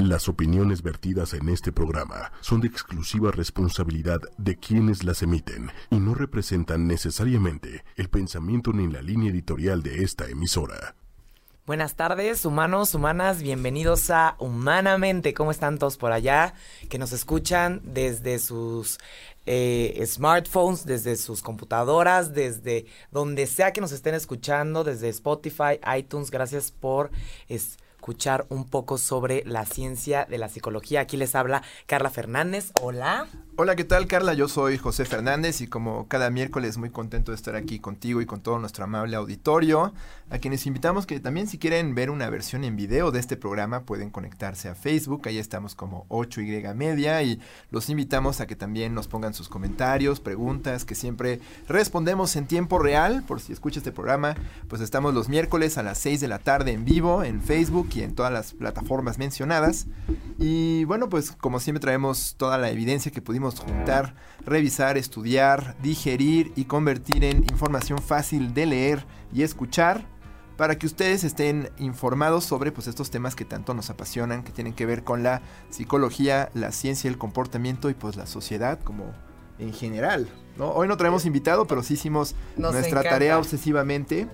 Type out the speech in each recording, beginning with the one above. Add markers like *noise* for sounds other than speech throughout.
Las opiniones vertidas en este programa son de exclusiva responsabilidad de quienes las emiten y no representan necesariamente el pensamiento ni la línea editorial de esta emisora. Buenas tardes, humanos, humanas, bienvenidos a Humanamente. ¿Cómo están todos por allá? Que nos escuchan desde sus eh, smartphones, desde sus computadoras, desde donde sea que nos estén escuchando, desde Spotify, iTunes. Gracias por escuchar un poco sobre la ciencia de la psicología. Aquí les habla Carla Fernández. Hola. Hola, ¿qué tal Carla? Yo soy José Fernández y como cada miércoles muy contento de estar aquí contigo y con todo nuestro amable auditorio, a quienes invitamos que también si quieren ver una versión en video de este programa pueden conectarse a Facebook, ahí estamos como 8Y Media y los invitamos a que también nos pongan sus comentarios, preguntas, que siempre respondemos en tiempo real, por si escucha este programa, pues estamos los miércoles a las 6 de la tarde en vivo en Facebook y en todas las plataformas mencionadas y bueno, pues como siempre traemos toda la evidencia que pudimos juntar, revisar, estudiar, digerir y convertir en información fácil de leer y escuchar para que ustedes estén informados sobre pues, estos temas que tanto nos apasionan, que tienen que ver con la psicología, la ciencia, el comportamiento y pues la sociedad como en general. ¿no? Hoy no traemos invitado, pero sí hicimos nuestra tarea obsesivamente.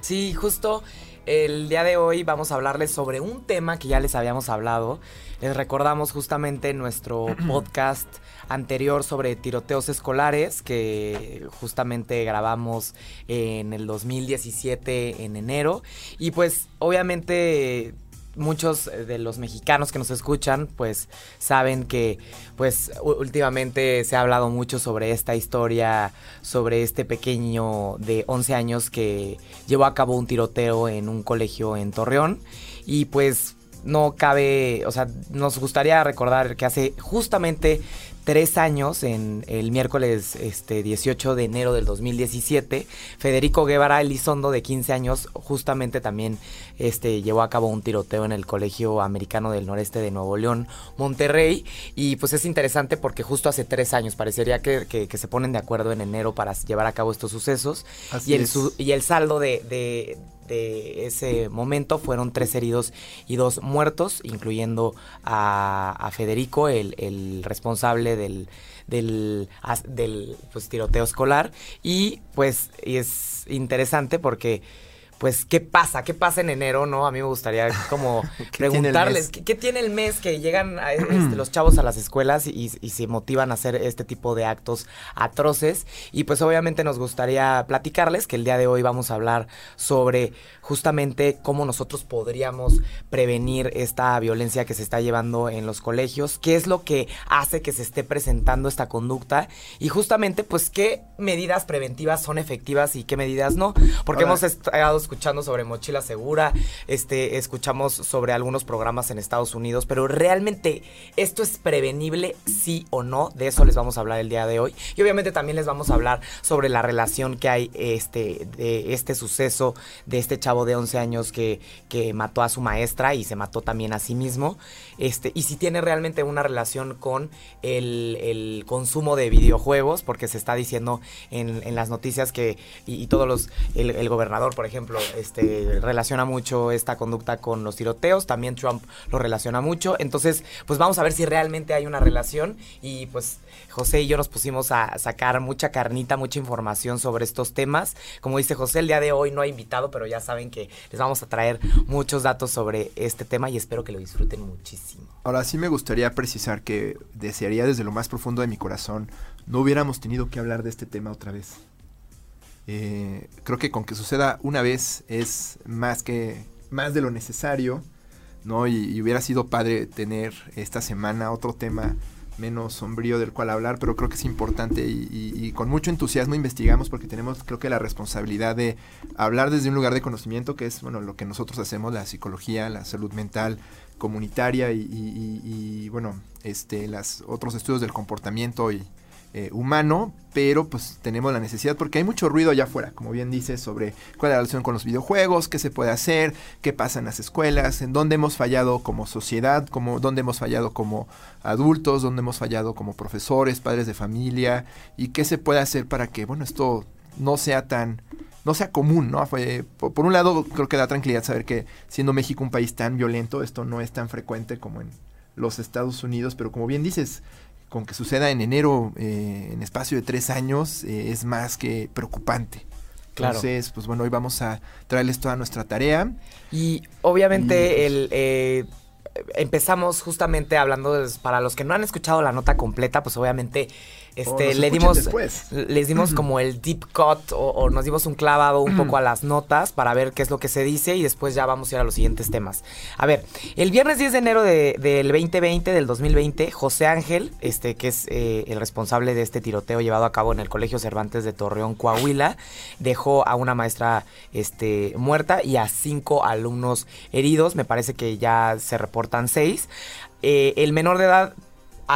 Sí, justo el día de hoy vamos a hablarles sobre un tema que ya les habíamos hablado. Les recordamos justamente nuestro *clears throat* podcast anterior sobre tiroteos escolares que justamente grabamos en el 2017 en enero. Y pues obviamente muchos de los mexicanos que nos escuchan pues saben que pues últimamente se ha hablado mucho sobre esta historia, sobre este pequeño de 11 años que llevó a cabo un tiroteo en un colegio en Torreón y pues no cabe, o sea, nos gustaría recordar que hace justamente tres años, en el miércoles este, 18 de enero del 2017, Federico Guevara Elizondo, de 15 años, justamente también este, llevó a cabo un tiroteo en el Colegio Americano del Noreste de Nuevo León, Monterrey. Y pues es interesante porque justo hace tres años parecería que, que, se ponen de acuerdo en enero para llevar a cabo estos sucesos. y, el, y el saldo de, de de ese momento fueron tres heridos y dos muertos, incluyendo a, Federico, el, responsable del, del, pues, tiroteo escolar. Y pues es interesante porque pues, ¿qué pasa? ¿Qué pasa en enero, no? A mí me gustaría como *laughs* preguntarles, ¿qué, tiene el mes que llegan *clears throat* este, los chavos a las escuelas y, se motivan a hacer este tipo de actos atroces? Y pues obviamente nos gustaría platicarles que el día de hoy vamos a hablar sobre justamente cómo nosotros podríamos prevenir esta violencia que se está llevando en los colegios, qué es lo que hace que se esté presentando esta conducta y justamente pues qué medidas preventivas son efectivas y qué medidas no, porque hemos estado escuchando sobre mochila segura, este, escuchamos sobre algunos programas en Estados Unidos, pero realmente esto es prevenible, sí o no, de eso les vamos a hablar el día de hoy. Y obviamente también les vamos a hablar sobre la relación que hay este, de este suceso de este chavo de 11 años que, que mató a su maestra y se mató también a sí mismo. Este, y si tiene realmente una relación con el, consumo de videojuegos, porque se está diciendo en, las noticias que, y, todos los, el gobernador, por ejemplo, este, relaciona mucho esta conducta con los tiroteos, también Trump lo relaciona mucho, entonces pues vamos a ver si realmente hay una relación y pues José y yo nos pusimos a sacar mucha carnita, mucha información sobre estos temas. Como dice José, el día de hoy no ha invitado, pero ya saben que les vamos a traer muchos datos sobre este tema y espero que lo disfruten muchísimo. Ahora sí me gustaría precisar que desearía desde lo más profundo de mi corazón no hubiéramos tenido que hablar de este tema otra vez. Eh, creo que con que suceda una vez es más que más de lo necesario, ¿no? Y, hubiera sido padre tener esta semana otro tema menos sombrío del cual hablar, pero creo que es importante y, y, con mucho entusiasmo investigamos porque tenemos creo que la responsabilidad de hablar desde un lugar de conocimiento que es bueno lo que nosotros hacemos, la psicología, la salud mental comunitaria y, bueno, este, las otros estudios del comportamiento y, eh, humano, pero pues tenemos la necesidad porque hay mucho ruido allá afuera, como bien dice, sobre cuál es la relación con los videojuegos, qué se puede hacer, qué pasa en las escuelas, en dónde hemos fallado como sociedad, como, dónde hemos fallado como adultos, dónde hemos fallado como profesores, padres de familia, y qué se puede hacer para que, bueno, esto no sea tan no sea común, ¿no? Fue, por, por, un lado, creo que da tranquilidad saber que siendo México un país tan violento, esto no es tan frecuente como en los Estados Unidos, pero como bien dices, con que suceda en enero, eh, en espacio de tres años, eh, es más que preocupante. Claro. Entonces, pues bueno, hoy vamos a traerles toda nuestra tarea. Y obviamente Y, el... eh, empezamos justamente hablando, de- para los que no han escuchado la nota completa, pues obviamente este, le dimos... después. Les dimos como el deep cut o, o nos dimos un clavado un poco a las notas para ver qué es lo que se dice y después ya vamos a ir a los siguientes temas. A ver, el viernes 10 de enero de- del 2020, del 2020, José Ángel, este, que es eh, el responsable de este tiroteo llevado a cabo en el Colegio Cervantes de Torreón, Coahuila, dejó a una maestra este, muerta y a cinco alumnos heridos. Me parece que ya se reportan seis. Eh, el menor de edad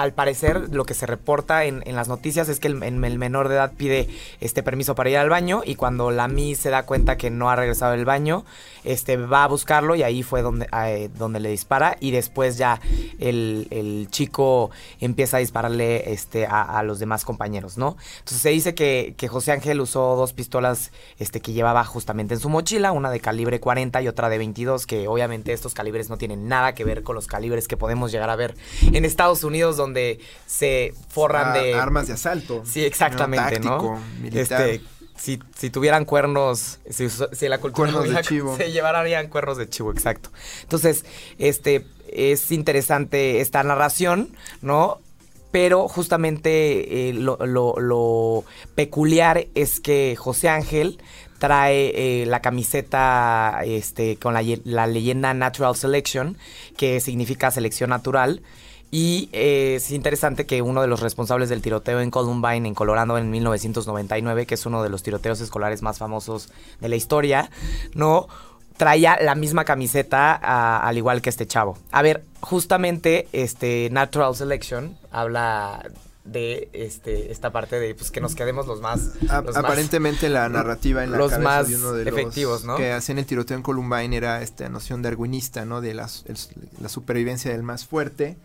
al parecer lo que se reporta en, las noticias es que el, en- el menor de edad pide este permiso para ir al baño y cuando la Mi se da cuenta que no ha regresado del baño, este va a buscarlo y ahí fue donde, eh, donde le dispara y después ya el, el chico empieza a dispararle este, a, a los demás compañeros, ¿no? Entonces se dice que, que José Ángel usó dos pistolas este, que llevaba justamente en su mochila, una de calibre 40 y otra de 22, que obviamente estos calibres no tienen nada que ver con los calibres que podemos llegar a ver en Estados Unidos, donde se forran Ah, de armas de asalto. Sí, exactamente, ¿no? Militar. Este, si, si tuvieran cuernos, si, si la cultura Cuernos de hubiera- chivo. *laughs* se llevarían cuernos de chivo, exacto. Entonces, este, es interesante esta narración, ¿no? Pero justamente eh, lo, lo- lo peculiar es que José Ángel trae eh, la camiseta este, con la, la leyenda Natural Selection, que significa selección natural. Y eh, es interesante que uno de los responsables del tiroteo en Columbine, en Colorado, en 1999, que es uno de los tiroteos escolares más famosos de la historia, ¿no? Traía la misma camiseta a- al igual que este chavo. A ver, justamente este Natural Selection habla de este esta parte de pues que nos quedemos los más, A- los más- aparentemente la narrativa en la los cabeza más de uno de los efectivos, ¿no? que hacían el tiroteo en Columbine era esta noción darwinista, ¿no? De el- la supervivencia del más fuerte.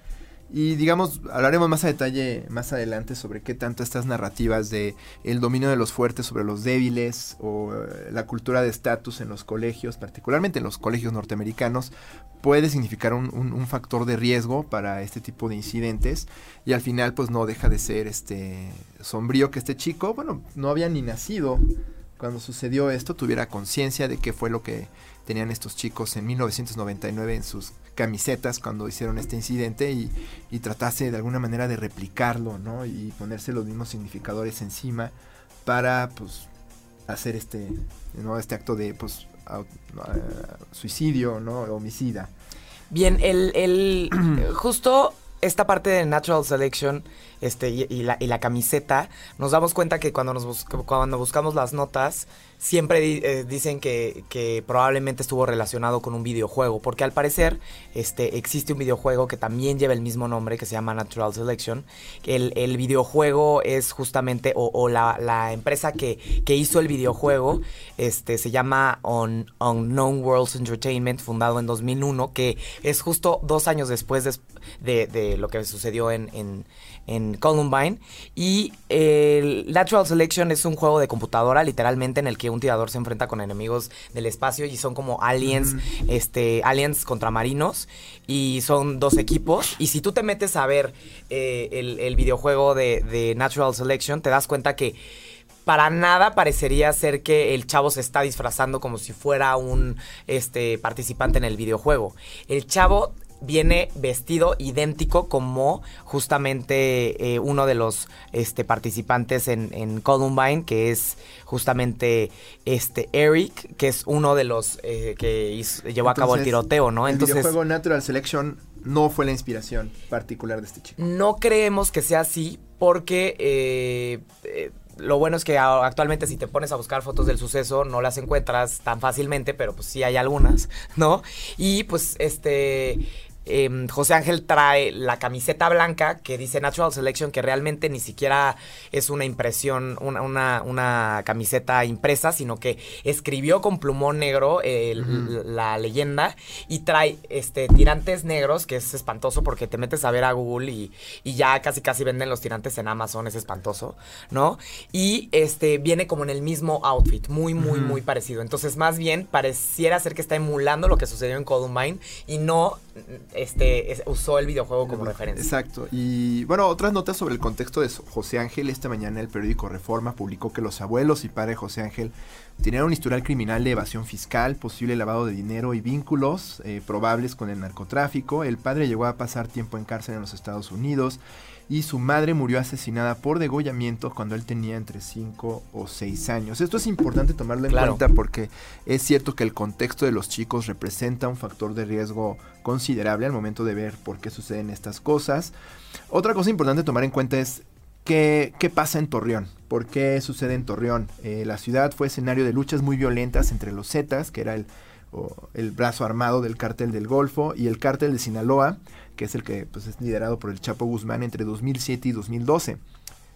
Y digamos, hablaremos más a detalle más adelante sobre qué tanto estas narrativas de el dominio de los fuertes sobre los débiles o eh, la cultura de estatus en los colegios, particularmente en los colegios norteamericanos, puede significar un, factor de riesgo para este tipo de incidentes. Y al final pues no deja de ser este sombrío que este chico, bueno, no había ni nacido cuando sucedió esto, tuviera conciencia de qué fue lo que tenían estos chicos en 1999 en sus camisetas cuando hicieron este incidente y, y tratase de alguna manera de replicarlo, ¿no? Y ponerse los mismos significadores encima para, pues, hacer este, ¿no? Este acto de, pues, eh, suicidio, ¿no? Homicida. Bien, el, el *clears throat* justo esta parte de Natural Selection este, y, la, y la camiseta, nos damos cuenta que cuando, nos cuando buscamos las notas, siempre eh, dicen que, probablemente estuvo relacionado con un videojuego, porque al parecer este, existe un videojuego que también lleva el mismo nombre, que se llama Natural Selection. El, videojuego es justamente, o, la, empresa que, hizo el videojuego, este, se llama Un- Unknown Worlds Entertainment, fundado en 2001, que es justo dos años después des- de, lo que sucedió en, en Columbine. Y el Natural Selection es un juego de computadora, literalmente, en el que un tirador se enfrenta con enemigos del espacio y son como aliens, este, aliens contra marinos. Y son dos equipos. Y si tú te metes a ver eh, el, el videojuego de, de Natural Selection, te das cuenta que para nada parecería ser que el chavo se está disfrazando como si fuera un este participante en el videojuego. El chavo viene vestido idéntico como justamente eh, uno de los este, participantes en, en Columbine, que es justamente este Eric, que es uno de los eh, que hizo- llevó a cabo el tiroteo, ¿no? el Entonces, videojuego Natural Selection no fue la inspiración particular de este chico. no creemos que sea así porque eh, lo bueno es que actualmente si te pones a buscar fotos del suceso no las encuentras tan fácilmente, pero pues sí hay algunas, ¿no? Y pues este... em, José Ángel trae la camiseta blanca que dice Natural Selection, que realmente ni siquiera es una impresión, una, una, una camiseta impresa, sino que escribió con plumón negro eh, la leyenda y trae este tirantes negros, que es espantoso porque te metes a ver a Google y, y ya casi casi venden los tirantes en Amazon, es espantoso, ¿no? Y este viene como en el mismo outfit, muy, muy, muy parecido. Entonces, más bien, pareciera ser que está emulando lo que sucedió en Columbine y no este, usó el videojuego como referencia. Exacto. Y bueno, otras notas sobre el contexto de José Ángel. Esta mañana el periódico Reforma publicó que los abuelos y padre José Ángel tenían un historial criminal de evasión fiscal, posible lavado de dinero y vínculos eh, probables con el narcotráfico. El padre llegó a pasar tiempo en cárcel en los Estados Unidos y su madre murió asesinada por degollamiento cuando él tenía entre 5 o 6 años. Esto es importante tomarlo en cuenta porque es cierto que el contexto de los chicos representa un factor de riesgo considerable al momento de ver por qué suceden estas cosas. Otra cosa importante tomar en cuenta es qué, qué pasa en Torreón. ¿Por qué sucede en Torreón? Eh, la ciudad fue escenario de luchas muy violentas entre los Zetas, que era el, el brazo armado del cártel del Golfo, y el cártel de Sinaloa, que es el que pues, es liderado por el Chapo Guzmán entre 2007 y 2012.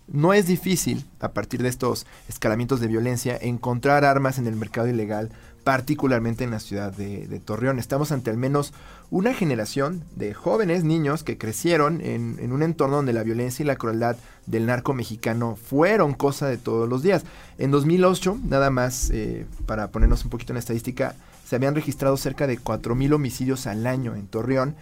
No es difícil, a partir de estos escalamientos de violencia, encontrar armas en el mercado ilegal, particularmente en la ciudad de, Torreón. Estamos ante al menos una generación de jóvenes niños que crecieron en, un entorno donde la violencia y la crueldad del narco mexicano fueron cosa de todos los días. En 2008, nada más eh, para ponernos un poquito en estadística, se habían registrado cerca de 4.000 homicidios al año en Torreón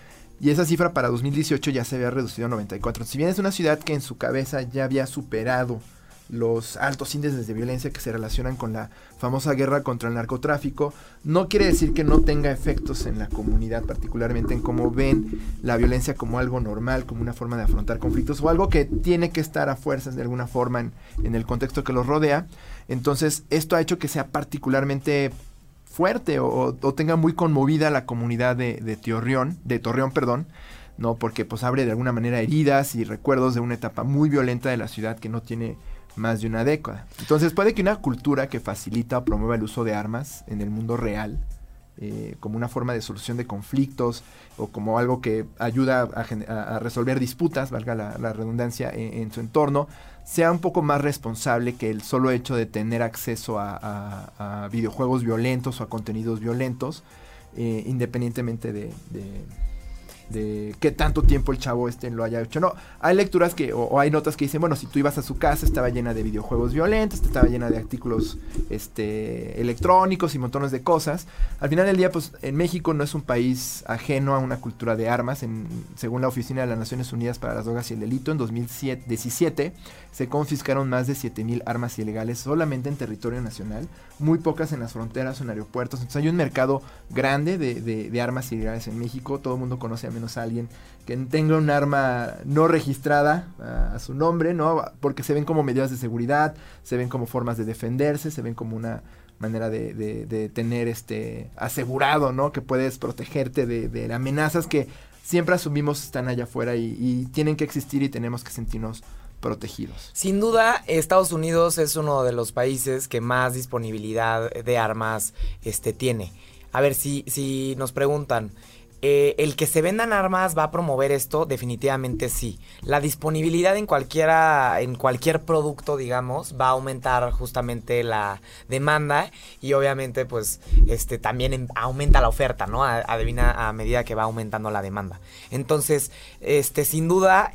y esa cifra para 2018 ya se había reducido a 94. Si bien es una ciudad que en su cabeza ya había superado los altos índices de violencia que se relacionan con la famosa guerra contra el narcotráfico, no quiere decir que no tenga efectos en la comunidad, particularmente en cómo ven la violencia como algo normal, como una forma de afrontar conflictos o algo que tiene que estar a fuerzas de alguna forma en, en el contexto que los rodea. Entonces, esto ha hecho que sea particularmente fuerte o, tenga muy conmovida la comunidad de, de Torreón, de Torreón, perdón, ¿no? Porque pues abre de alguna manera heridas y recuerdos de una etapa muy violenta de la ciudad que no tiene más de una década. Entonces puede que una cultura que facilita o promueva el uso de armas en el mundo real, eh, como una forma de solución de conflictos o como algo que ayuda a, resolver disputas, valga la, redundancia, en, su entorno, sea un poco más responsable que el solo hecho de tener acceso a, videojuegos violentos o a contenidos violentos, eh, independientemente de, de qué tanto tiempo el chavo este lo haya hecho. No, hay lecturas que, o, hay notas que dicen, bueno, si tú ibas a su casa, estaba llena de videojuegos violentos, estaba llena de artículos este, electrónicos y montones de cosas. Al final del día, pues en México no es un país ajeno a una cultura de armas. Según la Oficina de las Naciones Unidas para las Drogas y el Delito, en 2017 se confiscaron más de 7.000 armas ilegales solamente en territorio nacional, muy pocas en las fronteras o en aeropuertos. Entonces hay un mercado grande de, de armas ilegales en México. Todo el mundo conoce a menos a alguien que tenga un arma no registrada a, su nombre, ¿no? Porque se ven como medidas de seguridad, se ven como formas de defenderse, se ven como una manera de, tener este asegurado, ¿no? Que puedes protegerte de, amenazas que siempre asumimos están allá afuera y, y tienen que existir y tenemos que sentirnos protegidos. Sin duda, Estados Unidos es uno de los países que más disponibilidad de armas este, tiene. A ver, si, si nos preguntan, eh, el que se vendan armas va a promover esto, definitivamente sí. La disponibilidad en cualquiera, en cualquier producto, digamos, va a aumentar justamente la demanda y obviamente, pues, este también aumenta la oferta, ¿no? adivina a medida que va aumentando la demanda. Entonces, este, sin duda,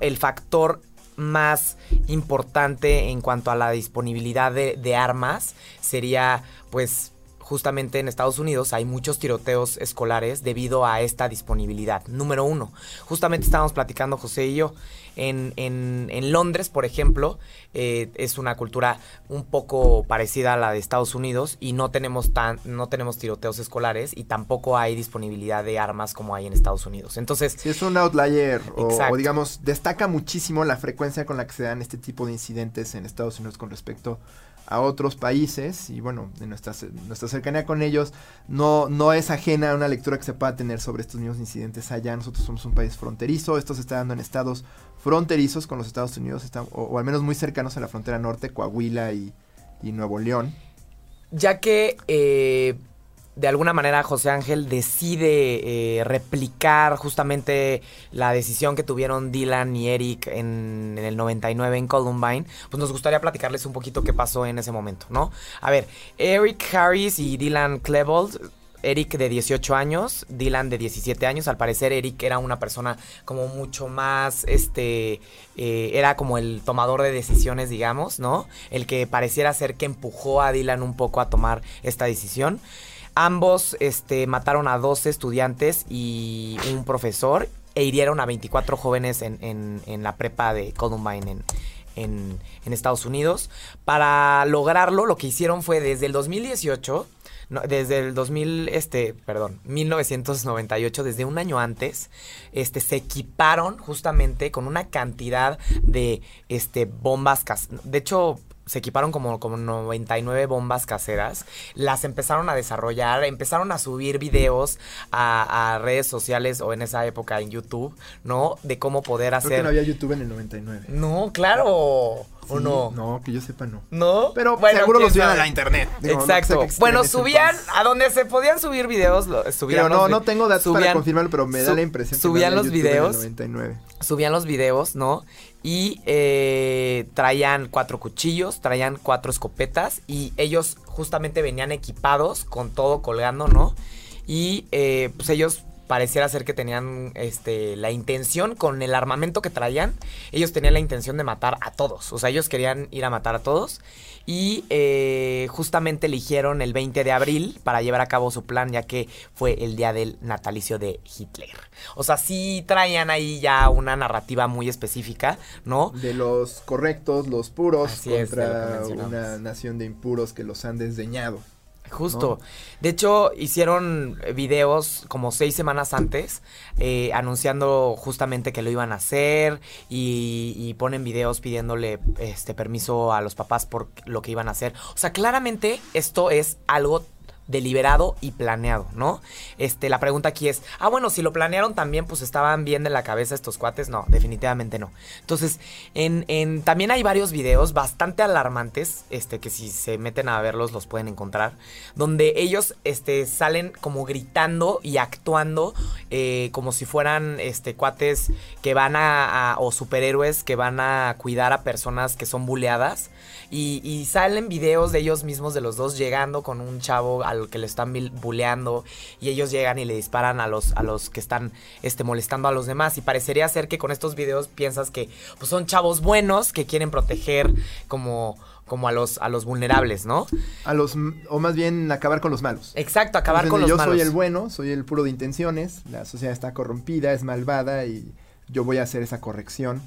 el factor más importante en cuanto a la disponibilidad de armas sería, pues, justamente en Estados Unidos hay muchos tiroteos escolares debido a esta disponibilidad. Número uno, justamente estábamos platicando José y yo, en, en, Londres, por ejemplo, eh, es una cultura un poco parecida a la de Estados Unidos y no tenemos, tan, no tenemos tiroteos escolares y tampoco hay disponibilidad de armas como hay en Estados Unidos. Entonces... Si es un outlier o, o, digamos, destaca muchísimo la frecuencia con la que se dan este tipo de incidentes en Estados Unidos con respecto a otros países y bueno, de nuestra, nuestra cercanía con ellos no, no es ajena a una lectura que se pueda tener sobre estos mismos incidentes allá. Nosotros somos un país fronterizo, esto se está dando en estados fronterizos con los Estados Unidos, o, al menos muy cercanos a la frontera norte, Coahuila y, y Nuevo León. Ya que eh, de alguna manera José Ángel decide eh, replicar justamente la decisión que tuvieron Dylan y Eric en, el 99 en Columbine, pues nos gustaría platicarles un poquito qué pasó en ese momento, ¿no? A ver, Eric Harris y Dylan Klebold Eric de 18 años, Dylan de 17 años. Al parecer Eric era una persona como mucho más, este, eh, era como el tomador de decisiones, digamos, ¿no? El que pareciera ser que empujó a Dylan un poco a tomar esta decisión. Ambos este, mataron a 12 estudiantes y un profesor e hirieron a 24 jóvenes en, en- la prepa de Columbine en, en- en Estados Unidos. Para lograrlo, lo que hicieron fue desde el 2018, no, desde el 2000, este, perdón, 1998, desde un año antes, este, se equiparon justamente con una cantidad de este, bombas, de hecho, se equiparon como, como 99 bombas caseras, las empezaron a desarrollar, empezaron a subir videos a, a redes sociales o en esa época en YouTube, ¿no? De cómo poder Creo que hacer... no había YouTube en el 99. No, claro. ¿O no? No, que yo sepa no. ¿No? Pero Bueno, seguro lo quién subían a la internet. Digo, no sé Exacto. bueno, subían a donde se podían subir videos, lo- subían Pero los no, no tengo datos para subían- confirmarlo, pero me da la impresión que subían no había los YouTube en el videos. 99. subían los videos, ¿no? Y eh, traían cuatro cuchillos, traían cuatro escopetas y ellos justamente venían equipados con todo colgando, ¿no? Y eh, pues ellos pareciera ser que tenían este, la intención con el armamento que traían, ellos tenían la intención de matar a todos, o sea, ellos querían ir a matar a todos y eh, justamente eligieron el 20 de abril para llevar a cabo su plan, ya que fue el día del natalicio de Hitler. O sea, sí traían ahí ya una narrativa muy específica, ¿no? De los correctos, los puros, Así contra una nación de impuros que los han desdeñado. Justo. De hecho, hicieron videos como seis semanas antes, eh, anunciando justamente que lo iban a hacer y, y ponen videos pidiéndole este permiso a los papás por lo que iban a hacer. O sea, claramente esto es algo deliberado y planeado, ¿no? Este, la pregunta aquí es, ah, bueno, si lo planearon también, pues estaban bien de la cabeza estos cuates. No, definitivamente no. Entonces, en, en- también hay varios videos bastante alarmantes, este, que si se meten a verlos los pueden encontrar, donde ellos, este, salen como gritando y actuando eh, como si fueran, este, cuates que van a, a- o superhéroes que van a cuidar a personas que son buleadas. Y, salen videos de ellos mismos, de los dos, llegando con un chavo al que le están buleando. Y ellos llegan y le disparan a los, a los que están este, molestando a los demás. Y parecería ser que con estos videos piensas que pues, son chavos buenos que quieren proteger como, como a, los, a los vulnerables, ¿no? A los, o más bien acabar con los malos. Exacto, acabar Entonces, con los yo malos. soy el bueno, soy el puro de intenciones, la sociedad está corrompida, es malvada y yo voy a hacer esa corrección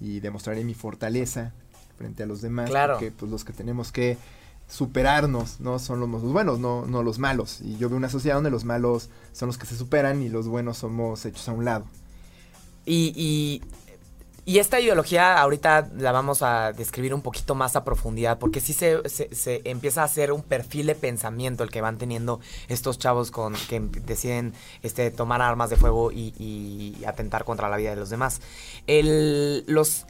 y demostraré mi fortaleza frente a los demás. Claro. Porque pues los que tenemos que superarnos, ¿no? Son los, buenos, no, no los malos. Y yo veo una sociedad donde los malos son los que se superan y los buenos somos hechos a un lado. Y, y, esta ideología ahorita la vamos a describir un poquito más a profundidad, porque sí se, se- empieza a hacer un perfil de pensamiento el que van teniendo estos chavos con que deciden este, tomar armas de fuego y, y atentar contra la vida de los demás. El, los,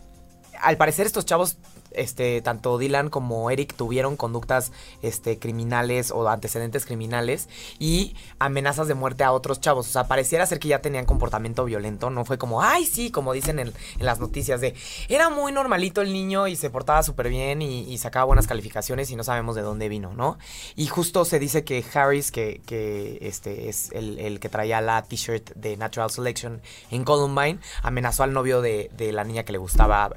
al parecer estos chavos, este, tanto Dylan como Eric tuvieron conductas este, criminales o antecedentes criminales y amenazas de muerte a otros chavos. O sea, pareciera ser que ya tenían comportamiento violento. No fue como, ay, sí, como dicen en, las noticias de, era muy normalito el niño y se portaba súper bien y, sacaba buenas calificaciones y no sabemos de dónde vino, ¿no? Y justo se dice que Harris, que, este, es el, que traía la t-shirt de Natural Selection en Columbine, amenazó al novio de, la niña que le gustaba,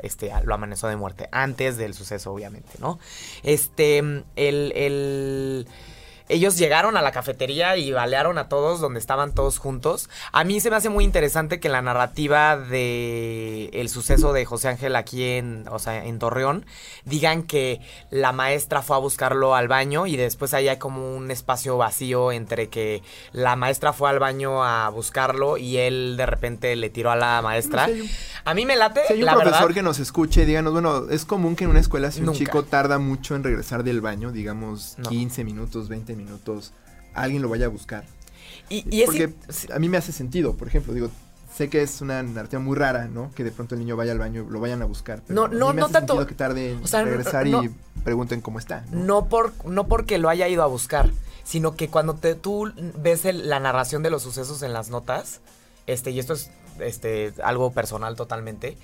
lo amenazó de muerte, antes del suceso, obviamente, ¿no? Este, el, el- ellos llegaron a la cafetería y balearon a todos donde estaban todos juntos. A mí se me hace muy interesante que la narrativa de el suceso de José Ángel aquí en, o sea, en Torreón, digan que la maestra fue a buscarlo al baño y después ahí hay como un espacio vacío entre que la maestra fue al baño a buscarlo y él de repente le tiró a la maestra. A mí me late, si hay un la profesor verdad. que nos escuche, díganos, bueno, es común que en una escuela si un Nunca. chico tarda mucho en regresar del baño, digamos No. 15 minutos, 20 minutos, alguien lo vaya a buscar. Y, y es Porque a mí me hace sentido, por ejemplo, digo, sé que es una narrativa muy rara, ¿no? Que de pronto el niño vaya al baño, lo vayan a buscar. pero No, a mí no, me no hace tanto- que tarde en o sea, no- regresar no- y pregunten cómo está. ¿no? No, por, no porque lo haya ido a buscar, sino que cuando te, tú ves el- la narración de los sucesos en las notas, este, y esto es este, algo personal totalmente,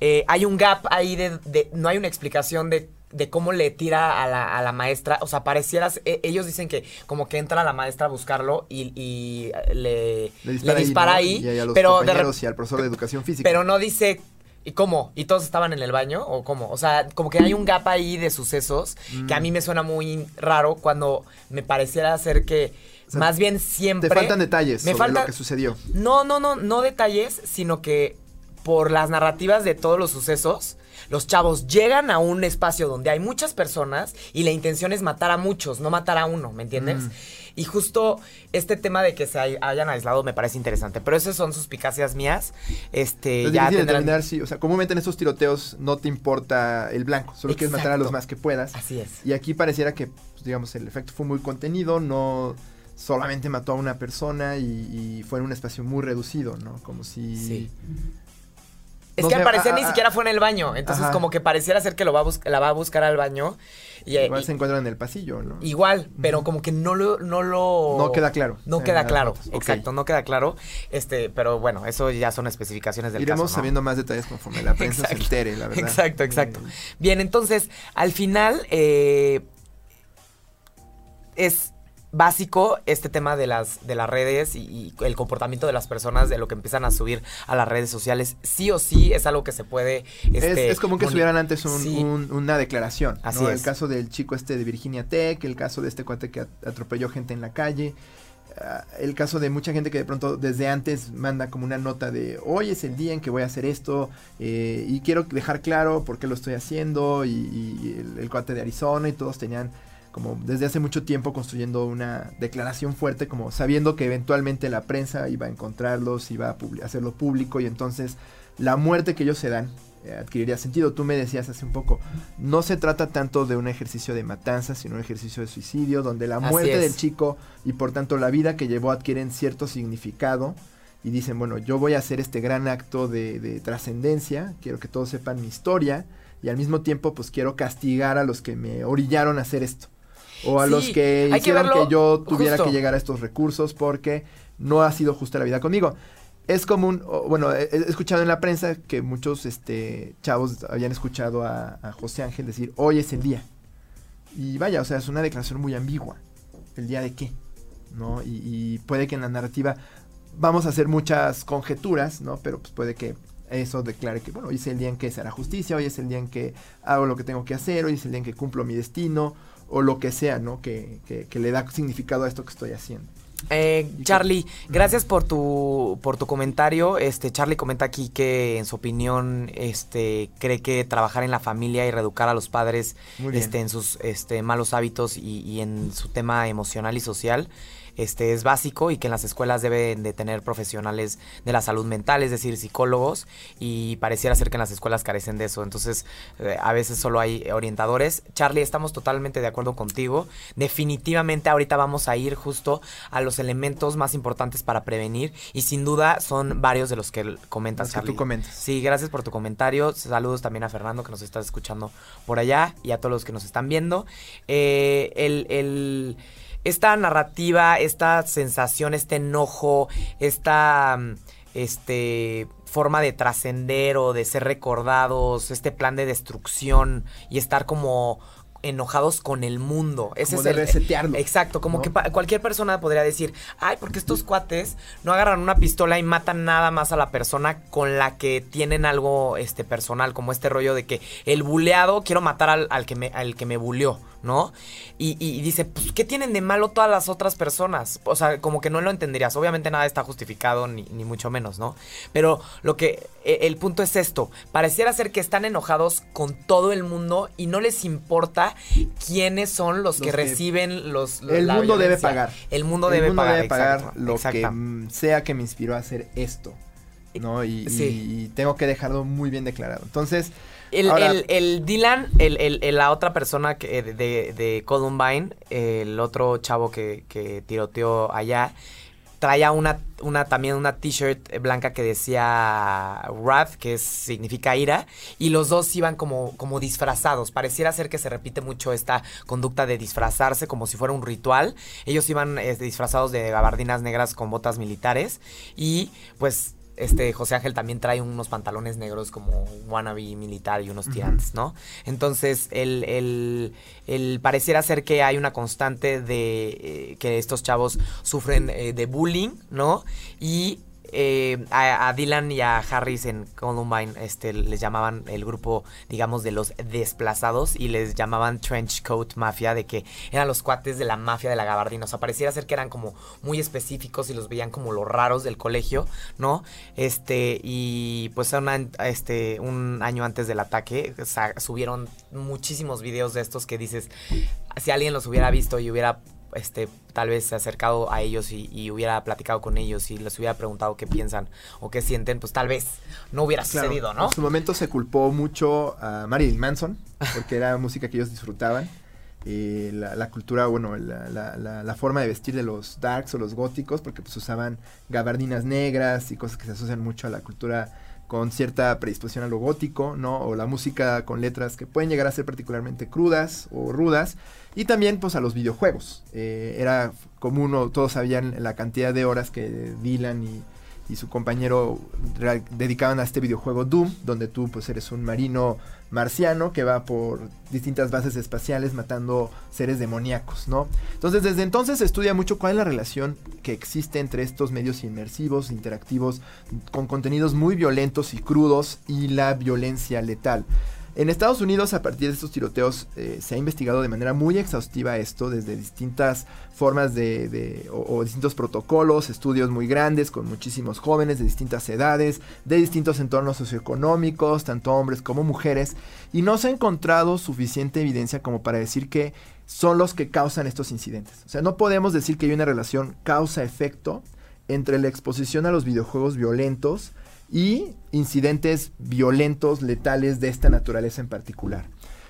eh, hay un gap ahí de, de- no hay una explicación de, de cómo le tira a la, a la maestra, o sea, parecieras, e- ellos dicen que como que entra la maestra a buscarlo y, y le, Le dispara, le dispara ahí, ahí, ¿no? y a los pero de y al profesor de educación física. pero no dice ¿y cómo? ¿Y todos estaban en el baño o cómo? O sea, como que hay un gap ahí de sucesos que a mí me suena muy raro cuando me pareciera ser que Más bien siempre. Te faltan detalles me sobre falta- lo que sucedió. No, no, no, no detalles, sino que por las narrativas de todos los sucesos, los chavos llegan a un espacio donde hay muchas personas y la intención es matar a muchos, no matar a uno, ¿me entiendes? Mm. Y justo este tema de que se hay- hayan aislado me parece interesante, pero esas son suspicacias mías. Este, Es ya difícil tendrán- determinar si, o sea, comúnmente en estos tiroteos no te importa el blanco, solo quieres matar a los más que puedas. Así es. Y aquí pareciera que, pues, digamos, el efecto fue muy contenido, no solamente mató a una persona y, y fue en un espacio muy reducido, ¿no? Como si... Sí. Es que al parecer ah, ni ah, siquiera fue en el baño, entonces Ajá. como que pareciera ser que lo va a la va a buscar al baño y, Igual y- se encuentran en el pasillo, ¿no? igual, pero como que no lo no lo No queda claro. No queda claro, fotos. Exacto, no queda claro. Este, pero bueno, eso ya son especificaciones del Iremos caso, ¿no? sabiendo más detalles conforme la prensa Exacto. se entere, la verdad. Exacto, exacto. Eh, Bien, entonces, al final eh, es básico este tema de las, de las redes y, y el comportamiento de las personas, de lo que empiezan a subir a las redes sociales. Sí o sí es algo que se puede... es, este, es común que moni- subieran antes un- Sí. un- una declaración. Así ¿no? es. El caso del chico este de Virginia Tech, el caso de este cuate que at- atropelló gente en la calle. ah, el caso de mucha gente que de pronto desde antes manda como una nota de hoy es el día en que voy a hacer esto eh, y quiero dejar claro por qué lo estoy haciendo y, y el, el cuate de Arizona y todos tenían como desde hace mucho tiempo construyendo una declaración fuerte como sabiendo que eventualmente la prensa iba a encontrarlos, iba a hacerlo público y entonces la muerte que ellos se dan eh, adquiriría sentido. Tú me decías hace un poco, no se trata tanto de un ejercicio de matanza, sino un ejercicio de suicidio, donde la muerte del chico y por tanto la vida que llevó adquieren cierto significado y dicen, bueno, yo voy a hacer este gran acto de, de trascendencia, quiero que todos sepan mi historia y al mismo tiempo pues quiero castigar a los que me orillaron a hacer esto. O a Sí, los que hicieron que, yo tuviera justo. que llegar a estos recursos porque no ha sido justa la vida conmigo. Es común, bueno, he, he escuchado en la prensa que muchos este, chavos habían escuchado a, a José Ángel decir, hoy es el día. Y vaya, o sea, es una declaración muy ambigua. ¿El día de qué? ¿No? Y, y puede que en la narrativa vamos a hacer muchas conjeturas, ¿no? Pero pues puede que eso declare que, bueno, hoy es el día en que se hará justicia, hoy es el día en que hago lo que tengo que hacer, hoy es el día en que cumplo mi destino, o lo que sea, ¿no? Que, que, que le da significado a esto que estoy haciendo. Eh, Charlie, gracias por tu por tu comentario. Este Charlie comenta aquí que en su opinión este cree que trabajar en la familia y reeducar a los padres este en sus este malos hábitos y, y en su tema emocional y social este es básico y que en las escuelas deben de tener profesionales de la salud mental, es decir, psicólogos y pareciera ser que en las escuelas carecen de eso. Entonces, eh, a veces solo hay orientadores. Charlie, estamos totalmente de acuerdo contigo. Definitivamente ahorita vamos a ir justo a los elementos más importantes para prevenir y sin duda son varios de los que comentas, Los que tú Charlie. comentas. Sí, gracias por tu comentario. Saludos también a Fernando que nos está escuchando por allá y a todos los que nos están viendo. Eh, el, el- esta narrativa, esta sensación, este enojo, esta mm, este, forma de trascender o de ser recordados, este plan de destrucción y estar como enojados con el mundo. Ese Como es de el, resetearlo, Exacto, como ¿no? que cualquier persona podría decir, ay, porque estos cuates no agarran una pistola y matan nada más a la persona con la que tienen algo este personal, como este rollo de que el buleado quiero matar al, al que me al que me buleó, ¿no? Y, y- dice, pues, ¿qué tienen de malo todas las otras personas? O sea, como que no lo entenderías. Obviamente nada está justificado, ni, ni mucho menos, ¿no? Pero lo que, e- el punto es esto. Pareciera ser que están enojados con todo el mundo y no les importa quiénes son los, que, Los que- reciben los El la mundo debe pagar. El mundo El debe mundo pagar. debe pagar exacto, lo que exacto. sea que me inspiró a hacer esto. ¿No? Y, y- Sí. y tengo que dejarlo muy bien declarado. Entonces, El, ahora- el- el Dylan, el, el- el- la otra persona que, de, de, de Columbine, el otro chavo que, que tiroteó allá, traía una, una también una t-shirt blanca que decía Wrath, que es- significa ira, y los dos iban como, como disfrazados. Pareciera ser que se repite mucho esta conducta de disfrazarse como si fuera un ritual. Ellos iban eh, disfrazados de gabardinas negras con botas militares y pues este José Ángel también trae unos pantalones negros como wannabe militar y unos tirantes, ¿no? Entonces, el, el, el pareciera ser que hay una constante de eh, que estos chavos sufren eh, de bullying, ¿no? Y eh, a, Dylan y a Harris en Columbine este, les llamaban el grupo, digamos, de los desplazados y les llamaban Trench Coat Mafia, de que eran los cuates de la mafia de la gabardina. O sea, pareciera ser que eran como muy específicos y los veían como los raros del colegio, ¿no? Este, y pues este, un año antes del ataque subieron muchísimos videos de estos que dices, si alguien los hubiera visto y hubiera este, tal vez acercado a ellos y, hubiera platicado con ellos y les hubiera preguntado qué piensan o qué sienten, pues tal vez no hubiera sucedido, ¿no? En su momento se culpó mucho a Marilyn Manson, porque era música que ellos disfrutaban. Eh, la, cultura, bueno, la, la, forma de vestir de los darks o los góticos, porque pues usaban gabardinas negras y cosas que se asocian mucho a la cultura con cierta predisposición a lo gótico, ¿no? O la música con letras que pueden llegar a ser particularmente crudas o rudas. Y también, pues, a los videojuegos. Eh, era común, todos sabían la cantidad de horas que Dylan y y su compañero dedicaban a este videojuego Doom, donde tú pues eres un marino marciano que va por distintas bases espaciales matando seres demoníacos, ¿no? Entonces desde entonces se estudia mucho cuál es la relación que existe entre estos medios inmersivos, interactivos, con contenidos muy violentos y crudos y la violencia letal. En Estados Unidos, a partir de estos tiroteos, eh, se ha investigado de manera muy exhaustiva esto, desde distintas formas de, o, distintos protocolos, estudios muy grandes con muchísimos jóvenes de distintas edades, de distintos entornos socioeconómicos, tanto hombres como mujeres, y no se ha encontrado suficiente evidencia como para decir que son los que causan estos incidentes. O sea, no podemos decir que hay una relación causa-efecto entre la exposición a los videojuegos violentos, y incidentes violentos, letales de esta naturaleza en particular.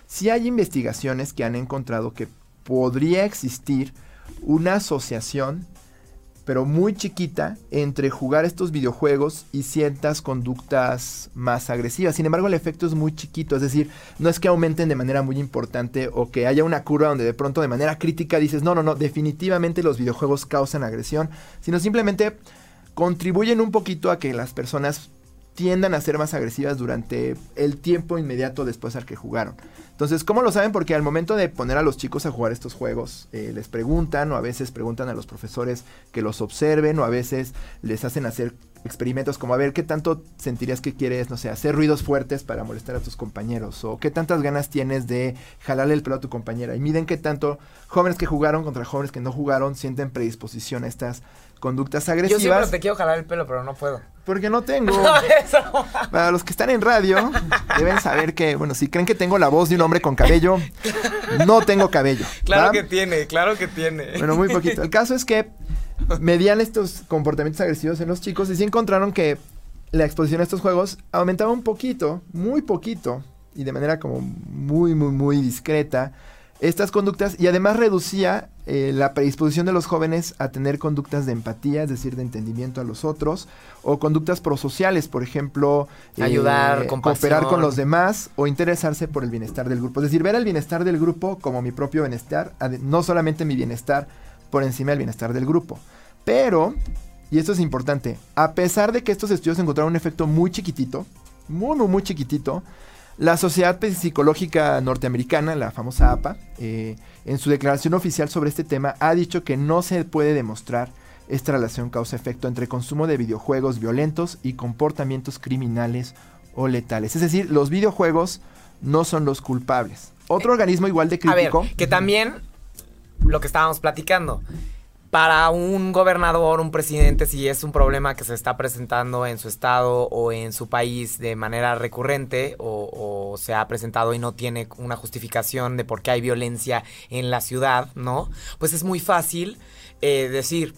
Si hay investigaciones que han encontrado que podría existir una asociación, pero muy chiquita, entre jugar estos videojuegos y ciertas conductas más agresivas. Sin embargo, el efecto es muy chiquito, es decir, no es que aumenten de manera muy importante o que haya una curva donde de pronto de manera crítica dices, no, no, no, definitivamente los videojuegos causan agresión, sino simplemente contribuyen un poquito a que las personas tiendan a ser más agresivas durante el tiempo inmediato después al que jugaron. Entonces, ¿cómo lo saben? Porque al momento de poner a los chicos a jugar estos juegos, eh, les preguntan o a veces preguntan a los profesores que los observen o a veces les hacen hacer experimentos como a ver qué tanto sentirías que quieres, no sé, hacer ruidos fuertes para molestar a tus compañeros o qué tantas ganas tienes de jalarle el pelo a tu compañera y miden qué tanto jóvenes que jugaron contra jóvenes que no jugaron sienten predisposición a estas conductas agresivas. Yo siempre te quiero jalar el pelo, pero no puedo. Porque no tengo. *laughs* Para los que están en radio, deben saber que, bueno, si creen que tengo la voz de un hombre con cabello, no tengo cabello. Claro que tiene, claro que tiene. Bueno, muy poquito. El caso es que medían estos comportamientos agresivos en los chicos y sí encontraron que la exposición a estos juegos aumentaba un poquito, muy poquito, y de manera como muy, muy, muy discreta, estas conductas y además reducía eh, la predisposición de los jóvenes a tener conductas de empatía, es decir, de entendimiento a los otros, o conductas prosociales, por ejemplo, eh, ayudar, cooperar con los demás o interesarse por el bienestar del grupo. Es decir, ver el bienestar del grupo como mi propio bienestar, no solamente mi bienestar por encima del bienestar del grupo. Pero, y esto es importante, a pesar de que estos estudios encontraron un efecto muy chiquitito, muy, muy, muy chiquitito, la Sociedad Psicológica Norteamericana, la famosa APA, eh, en su declaración oficial sobre este tema ha dicho que no se puede demostrar esta relación causa-efecto entre consumo de videojuegos violentos y comportamientos criminales o letales. Es decir, los videojuegos no son los culpables. Otro organismo igual de crítico. A ver, que también lo que estábamos platicando para un gobernador, un presidente, si es un problema que se está presentando en su estado o en su país de manera recurrente o, se ha presentado y no tiene una justificación de por qué hay violencia en la ciudad, ¿no? Pues es muy fácil eh, decir,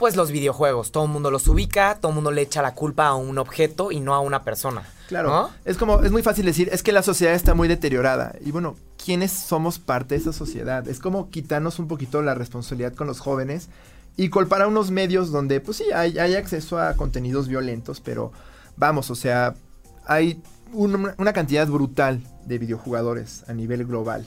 pues los videojuegos, todo el mundo los ubica, todo el mundo le echa la culpa a un objeto y no a una persona. Claro. Es como, es muy fácil decir, es que la sociedad está muy deteriorada. Y bueno, ¿quiénes somos parte de esa sociedad? Es como quitarnos un poquito la responsabilidad con los jóvenes y culpar a unos medios donde, pues sí, hay, acceso a contenidos violentos, pero vamos, o sea, hay una cantidad brutal de videojugadores a nivel global.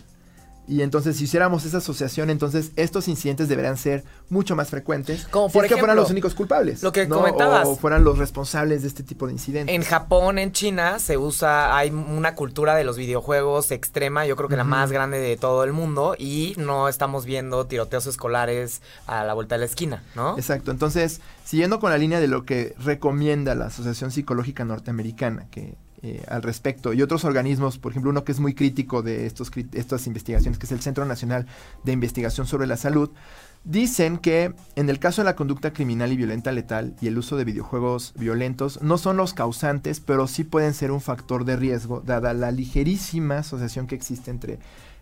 Y entonces, si hiciéramos esa asociación, entonces estos incidentes deberían ser mucho más frecuentes. Como si por es que fueran ejemplo, los únicos culpables. lo que ¿no? comentabas. O fueran los responsables de este tipo de incidentes. En Japón, en China, se usa, hay una cultura de los videojuegos extrema, yo creo que la más grande de todo el mundo, y no estamos viendo tiroteos escolares a la vuelta de la esquina, ¿no? Exacto. Entonces, siguiendo con la línea de lo que recomienda la Asociación Psicológica Norteamericana, que eh, al respecto, y otros organismos, por ejemplo, uno que es muy crítico de estos, estas investigaciones, que es el Centro Nacional de Investigación sobre la Salud, dicen que en el caso de la conducta criminal y violenta letal y el uso de videojuegos violentos no son los causantes, pero sí pueden ser un factor de riesgo, dada la ligerísima asociación que existe entre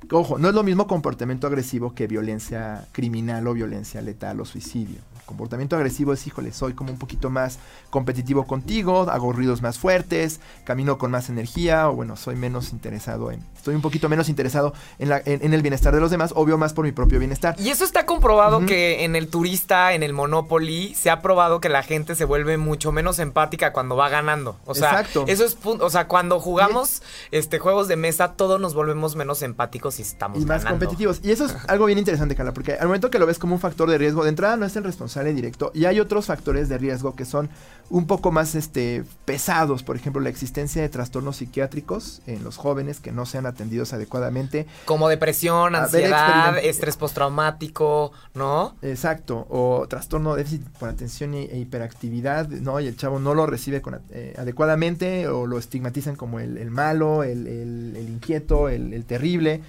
Ojo, no es lo mismo comportamiento agresivo que violencia criminal o violencia letal o suicidio. Comportamiento agresivo es, híjole, soy como un poquito más competitivo contigo, hago ruidos más fuertes, camino con más energía, o bueno, soy menos interesado en, estoy un poquito menos interesado en, la- en- en el bienestar de los demás, obvio más por mi propio bienestar. Y eso está comprobado que en el turista, en el Monopoly, se ha probado que la gente se vuelve mucho menos empática cuando va ganando. O sea, Exacto. eso es o sea, cuando jugamos este juegos de mesa, todos nos volvemos menos empáticos y estamos y más ganando. competitivos. Y eso es algo bien interesante, Carla, porque al momento que lo ves como un factor de riesgo, de entrada no es el responsable directo, y hay otros factores de riesgo que son un poco más este, pesados, por ejemplo, la existencia de trastornos psiquiátricos en los jóvenes que no sean atendidos adecuadamente. Como depresión, ansiedad, estrés postraumático, ¿no? Exacto, o trastorno de déficit por atención e, hiperactividad, ¿no? Y el chavo no lo recibe con, eh, adecuadamente o lo estigmatizan como el, el malo, el, el- el inquieto, el, terrible.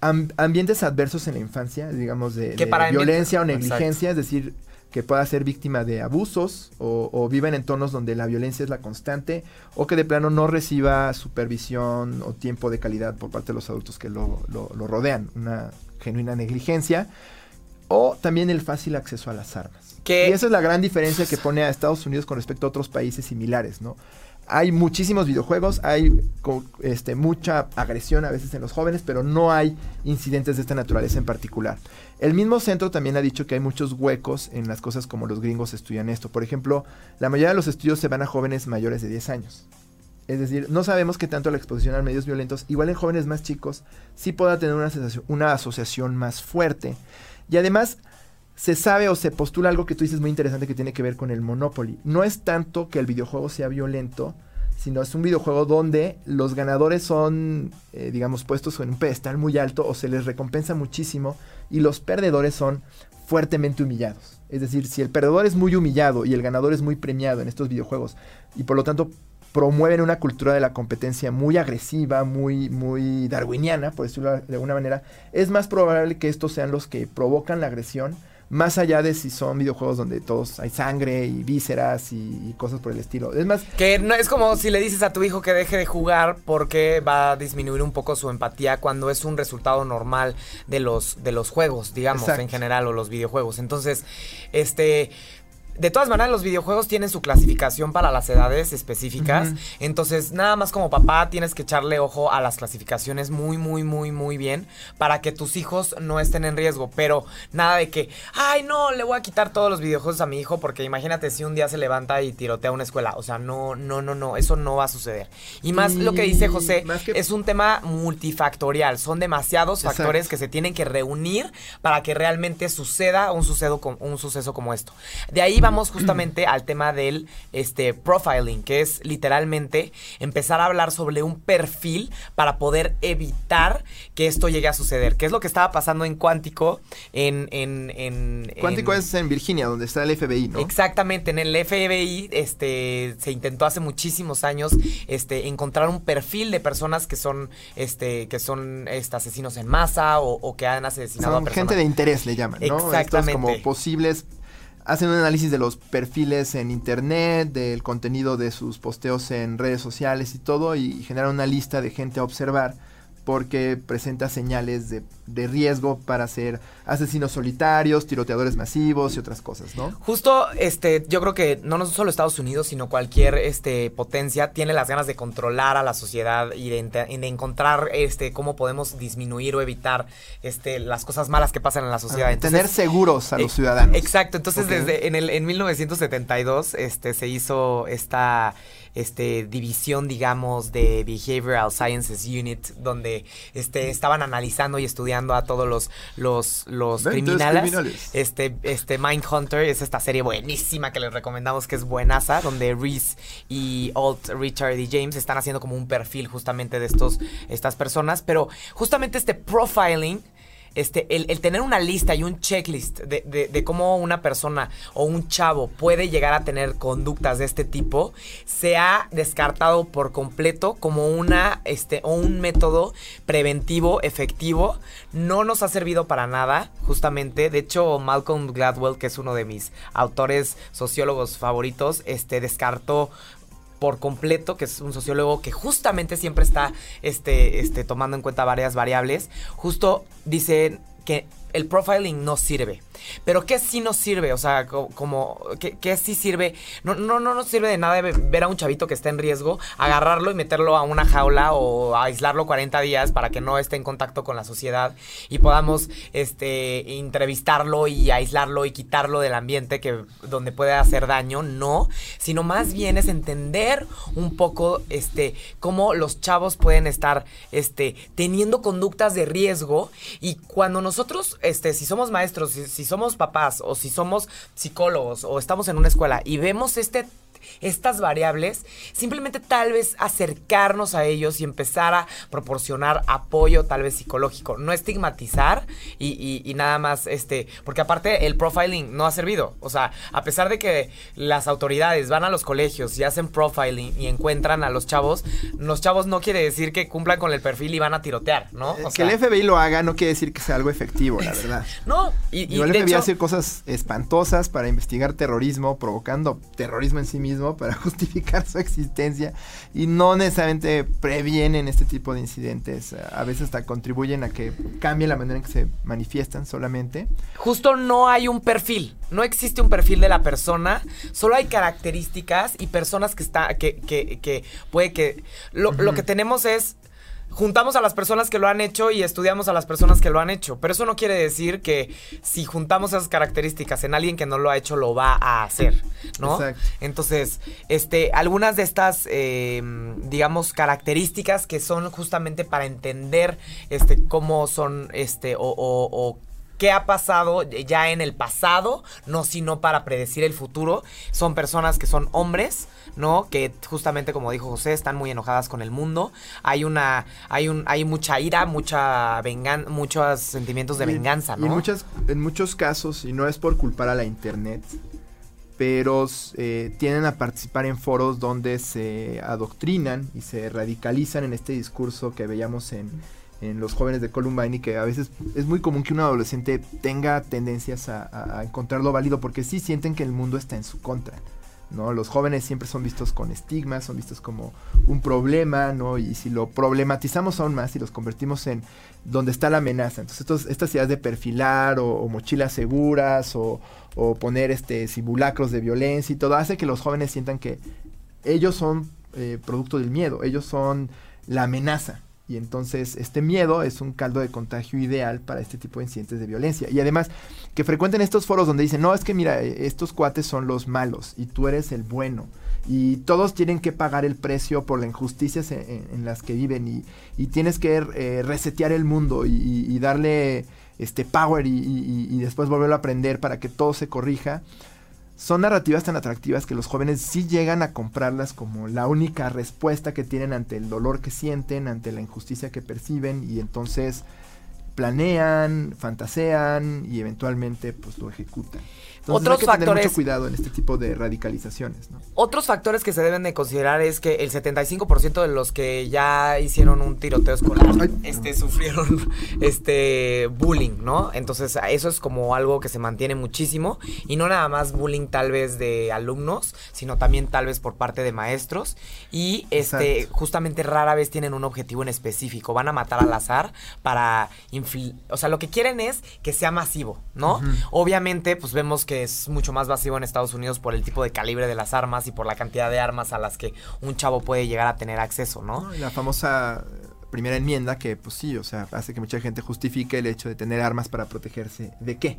Am- ambientes adversos en la infancia, digamos, de, violencia o negligencia, es decir, que pueda ser víctima de abusos o, o viva en entornos donde la violencia es la constante o que de plano no reciba supervisión o tiempo de calidad por parte de los adultos que lo, lo- lo rodean, una genuina negligencia o también el fácil acceso a las armas. Que- Y esa es la gran diferencia que pone a Estados Unidos con respecto a otros países similares, ¿no? Hay muchísimos videojuegos, hay este, mucha agresión a veces en los jóvenes, pero no hay incidentes de esta naturaleza en particular. El mismo centro también ha dicho que hay muchos huecos en las cosas como los gringos estudian esto. Por ejemplo, la mayoría de los estudios se van a jóvenes mayores de 10 años. Es decir, no sabemos qué tanto la exposición a medios violentos, igual en jóvenes más chicos, sí pueda tener una, una asociación más fuerte. Y además, se sabe o se postula algo que tú dices muy interesante que tiene que ver con el Monopoly. No es tanto que el videojuego sea violento, sino es un videojuego donde los ganadores son, eh, digamos, puestos en un pedestal muy alto o se les recompensa muchísimo y los perdedores son fuertemente humillados. Es decir, si el perdedor es muy humillado y el ganador es muy premiado en estos videojuegos y por lo tanto promueven una cultura de la competencia muy agresiva, muy, muy darwiniana, por decirlo de alguna manera, es más probable que estos sean los que provocan la agresión, más allá de si son videojuegos donde todos hay sangre y vísceras y, y cosas por el estilo. Es más, Que no es como si le dices a tu hijo que deje de jugar porque va a disminuir un poco su empatía cuando es un resultado normal de los de los juegos, digamos, Exacto. en general o los videojuegos. Entonces, este de todas maneras, los videojuegos tienen su clasificación para las edades específicas. Entonces, nada más como papá tienes que echarle ojo a las clasificaciones muy, muy, muy, muy bien para que tus hijos no estén en riesgo. Pero nada de que, ay, no, le voy a quitar todos los videojuegos a mi hijo porque imagínate si un día se levanta y tirotea una escuela. O sea, no, no, no, no, eso no va a suceder. Y más lo que dice José, que- es un tema multifactorial. Son demasiados Exacto. factores que se tienen que reunir para que realmente suceda un un suceso como esto. De ahí vamos justamente al tema del este, profiling, que es literalmente empezar a hablar sobre un perfil para poder evitar que esto llegue a suceder. Que es lo que estaba pasando en Cuántico en... en, en Cuántico en- es en Virginia, donde está el FBI, ¿no? Exactamente, en el FBI este, se intentó hace muchísimos años este, encontrar un perfil de personas que son, este, que son este, asesinos en masa o, o que han asesinado a Son personas. gente de interés, le llaman, ¿no? Estos Exactamente. como posibles. Hacen un análisis de los perfiles en internet, del contenido de sus posteos en redes sociales y todo, y generan una lista de gente a observar porque presenta señales de, de riesgo para ser asesinos solitarios, tiroteadores masivos y otras cosas, ¿no? Justo, este, yo creo que no, solo Estados Unidos, sino cualquier este, potencia tiene las ganas de controlar a la sociedad y de, encontrar este, cómo podemos disminuir o evitar este, las cosas malas que pasan en la sociedad. Ah, Entonces, tener seguros a los Eh, ciudadanos. Exacto, entonces desde en el en 1972 este se hizo esta este, división, digamos, de Behavioral Sciences Unit, donde este, estaban analizando y estudiando a todos los, los, los criminales. criminales. Este, este Mindhunter es esta serie buenísima que les recomendamos que es buenaza, donde Reese y Alt Richard y James están haciendo como un perfil justamente de estos, estas personas, pero justamente este profiling este, el, tener una lista y un checklist de, cómo una persona o un chavo puede llegar a tener conductas de este tipo, se ha descartado por completo como una, este, o un método preventivo efectivo. No nos ha servido para nada, justamente. De hecho, Malcolm Gladwell, que es uno de mis autores sociólogos favoritos, este, descartó por completo, que es un sociólogo que justamente siempre está este, este, tomando en cuenta varias variables, justo dice que el profiling no sirve. Pero ¿qué sí nos sirve? O sea, como, ¿qué, sí sirve? No, no, no nos sirve de nada ver a un chavito que está en riesgo, agarrarlo y meterlo a una jaula o aislarlo 40 días para que no esté en contacto con la sociedad y podamos este, entrevistarlo y aislarlo y quitarlo del ambiente que, donde puede hacer daño. No, sino más bien es entender un poco este, cómo los chavos pueden estar este, teniendo conductas de riesgo y cuando nosotros, este, si somos maestros, si somos papás o si somos psicólogos o estamos en una escuela y vemos este estas variables, simplemente tal vez acercarnos a ellos y empezar a proporcionar apoyo tal vez psicológico, no estigmatizar y, nada más, este, porque aparte el profiling no ha servido, o sea, a pesar de que las autoridades van a los colegios y hacen profiling y encuentran a los chavos, los chavos no quiere decir que cumplan con el perfil y van a tirotear, ¿no? O que el FBI lo haga no quiere decir que sea algo efectivo, la *laughs* verdad. no, y, y el FBI hace cosas espantosas para investigar terrorismo, provocando terrorismo en sí mismo para *laughs* justificar su existencia y no necesariamente previenen este tipo de incidentes. A veces hasta contribuyen a que cambie la manera en que se manifiestan solamente. Justo no hay un perfil, no existe un perfil de la persona, solo hay características y personas que está que, que, que puede que lo, lo que tenemos es juntamos a las personas que lo han hecho y estudiamos a las personas que lo han hecho. Pero eso no quiere decir que si juntamos esas características en alguien que no lo ha hecho, lo va a hacer, ¿no? Exacto. Entonces, este, algunas de estas, eh, digamos, características que son justamente para entender, este, cómo son, este, o, o qué ha pasado ya en el pasado, no sino para predecir el futuro. Son personas que son hombres, ¿no? Que justamente como dijo José, están muy enojadas con el mundo. Hay una, hay un, hay mucha ira, mucha venganza, muchos sentimientos de venganza, ¿no? Y muchas, en muchos casos, y no es por culpar a la internet, pero eh, tienden a participar en foros donde se adoctrinan y se radicalizan en este discurso que veíamos en, en los jóvenes de Columbine y que a veces es muy común que un adolescente tenga tendencias a, a encontrarlo válido porque sí sienten que el mundo está en su contra. ¿No? Los jóvenes siempre son vistos con estigmas, son vistos como un problema, ¿no? Y si lo problematizamos aún más y los convertimos en donde está la amenaza. Entonces, estas ideas de perfilar o, mochilas seguras o, poner este simulacros de violencia y todo hace que los jóvenes sientan que ellos son eh, producto del miedo, ellos son la amenaza. Y entonces este miedo es un caldo de contagio ideal para este tipo de incidentes de violencia. Y además, que frecuenten estos foros donde dicen, no, es que mira, eh, estos cuates son los malos y tú eres el bueno. Y todos tienen que pagar el precio por las injusticias en, las que viven. Y, tienes que eh, resetear el mundo y, darle este power y, y después volverlo a aprender para que todo se corrija son narrativas tan atractivas que los jóvenes sí llegan a comprarlas como la única respuesta que tienen ante el dolor que sienten, ante la injusticia que perciben y entonces planean, fantasean y eventualmente pues lo ejecutan otros hay que Tener mucho cuidado en este tipo de radicalizaciones. ¿no? Otros factores que se deben de considerar es que el 75% de los que ya hicieron un tiroteo escolar este, sufrieron *laughs* este bullying, ¿no? Entonces, eso es como algo que se mantiene muchísimo. Y no nada más bullying tal vez de alumnos, sino también tal vez por parte de maestros. Y este, justamente rara vez tienen un objetivo en específico. Van a matar al azar para O sea, lo que quieren es que sea masivo, ¿no? Obviamente, pues vemos que es mucho más masivo en Estados Unidos por el tipo de calibre de las armas y por la cantidad de armas a las que un chavo puede llegar a tener acceso, ¿no? la famosa primera enmienda que, pues sí, o sea, hace que mucha gente justifique el hecho de tener armas para protegerse de qué,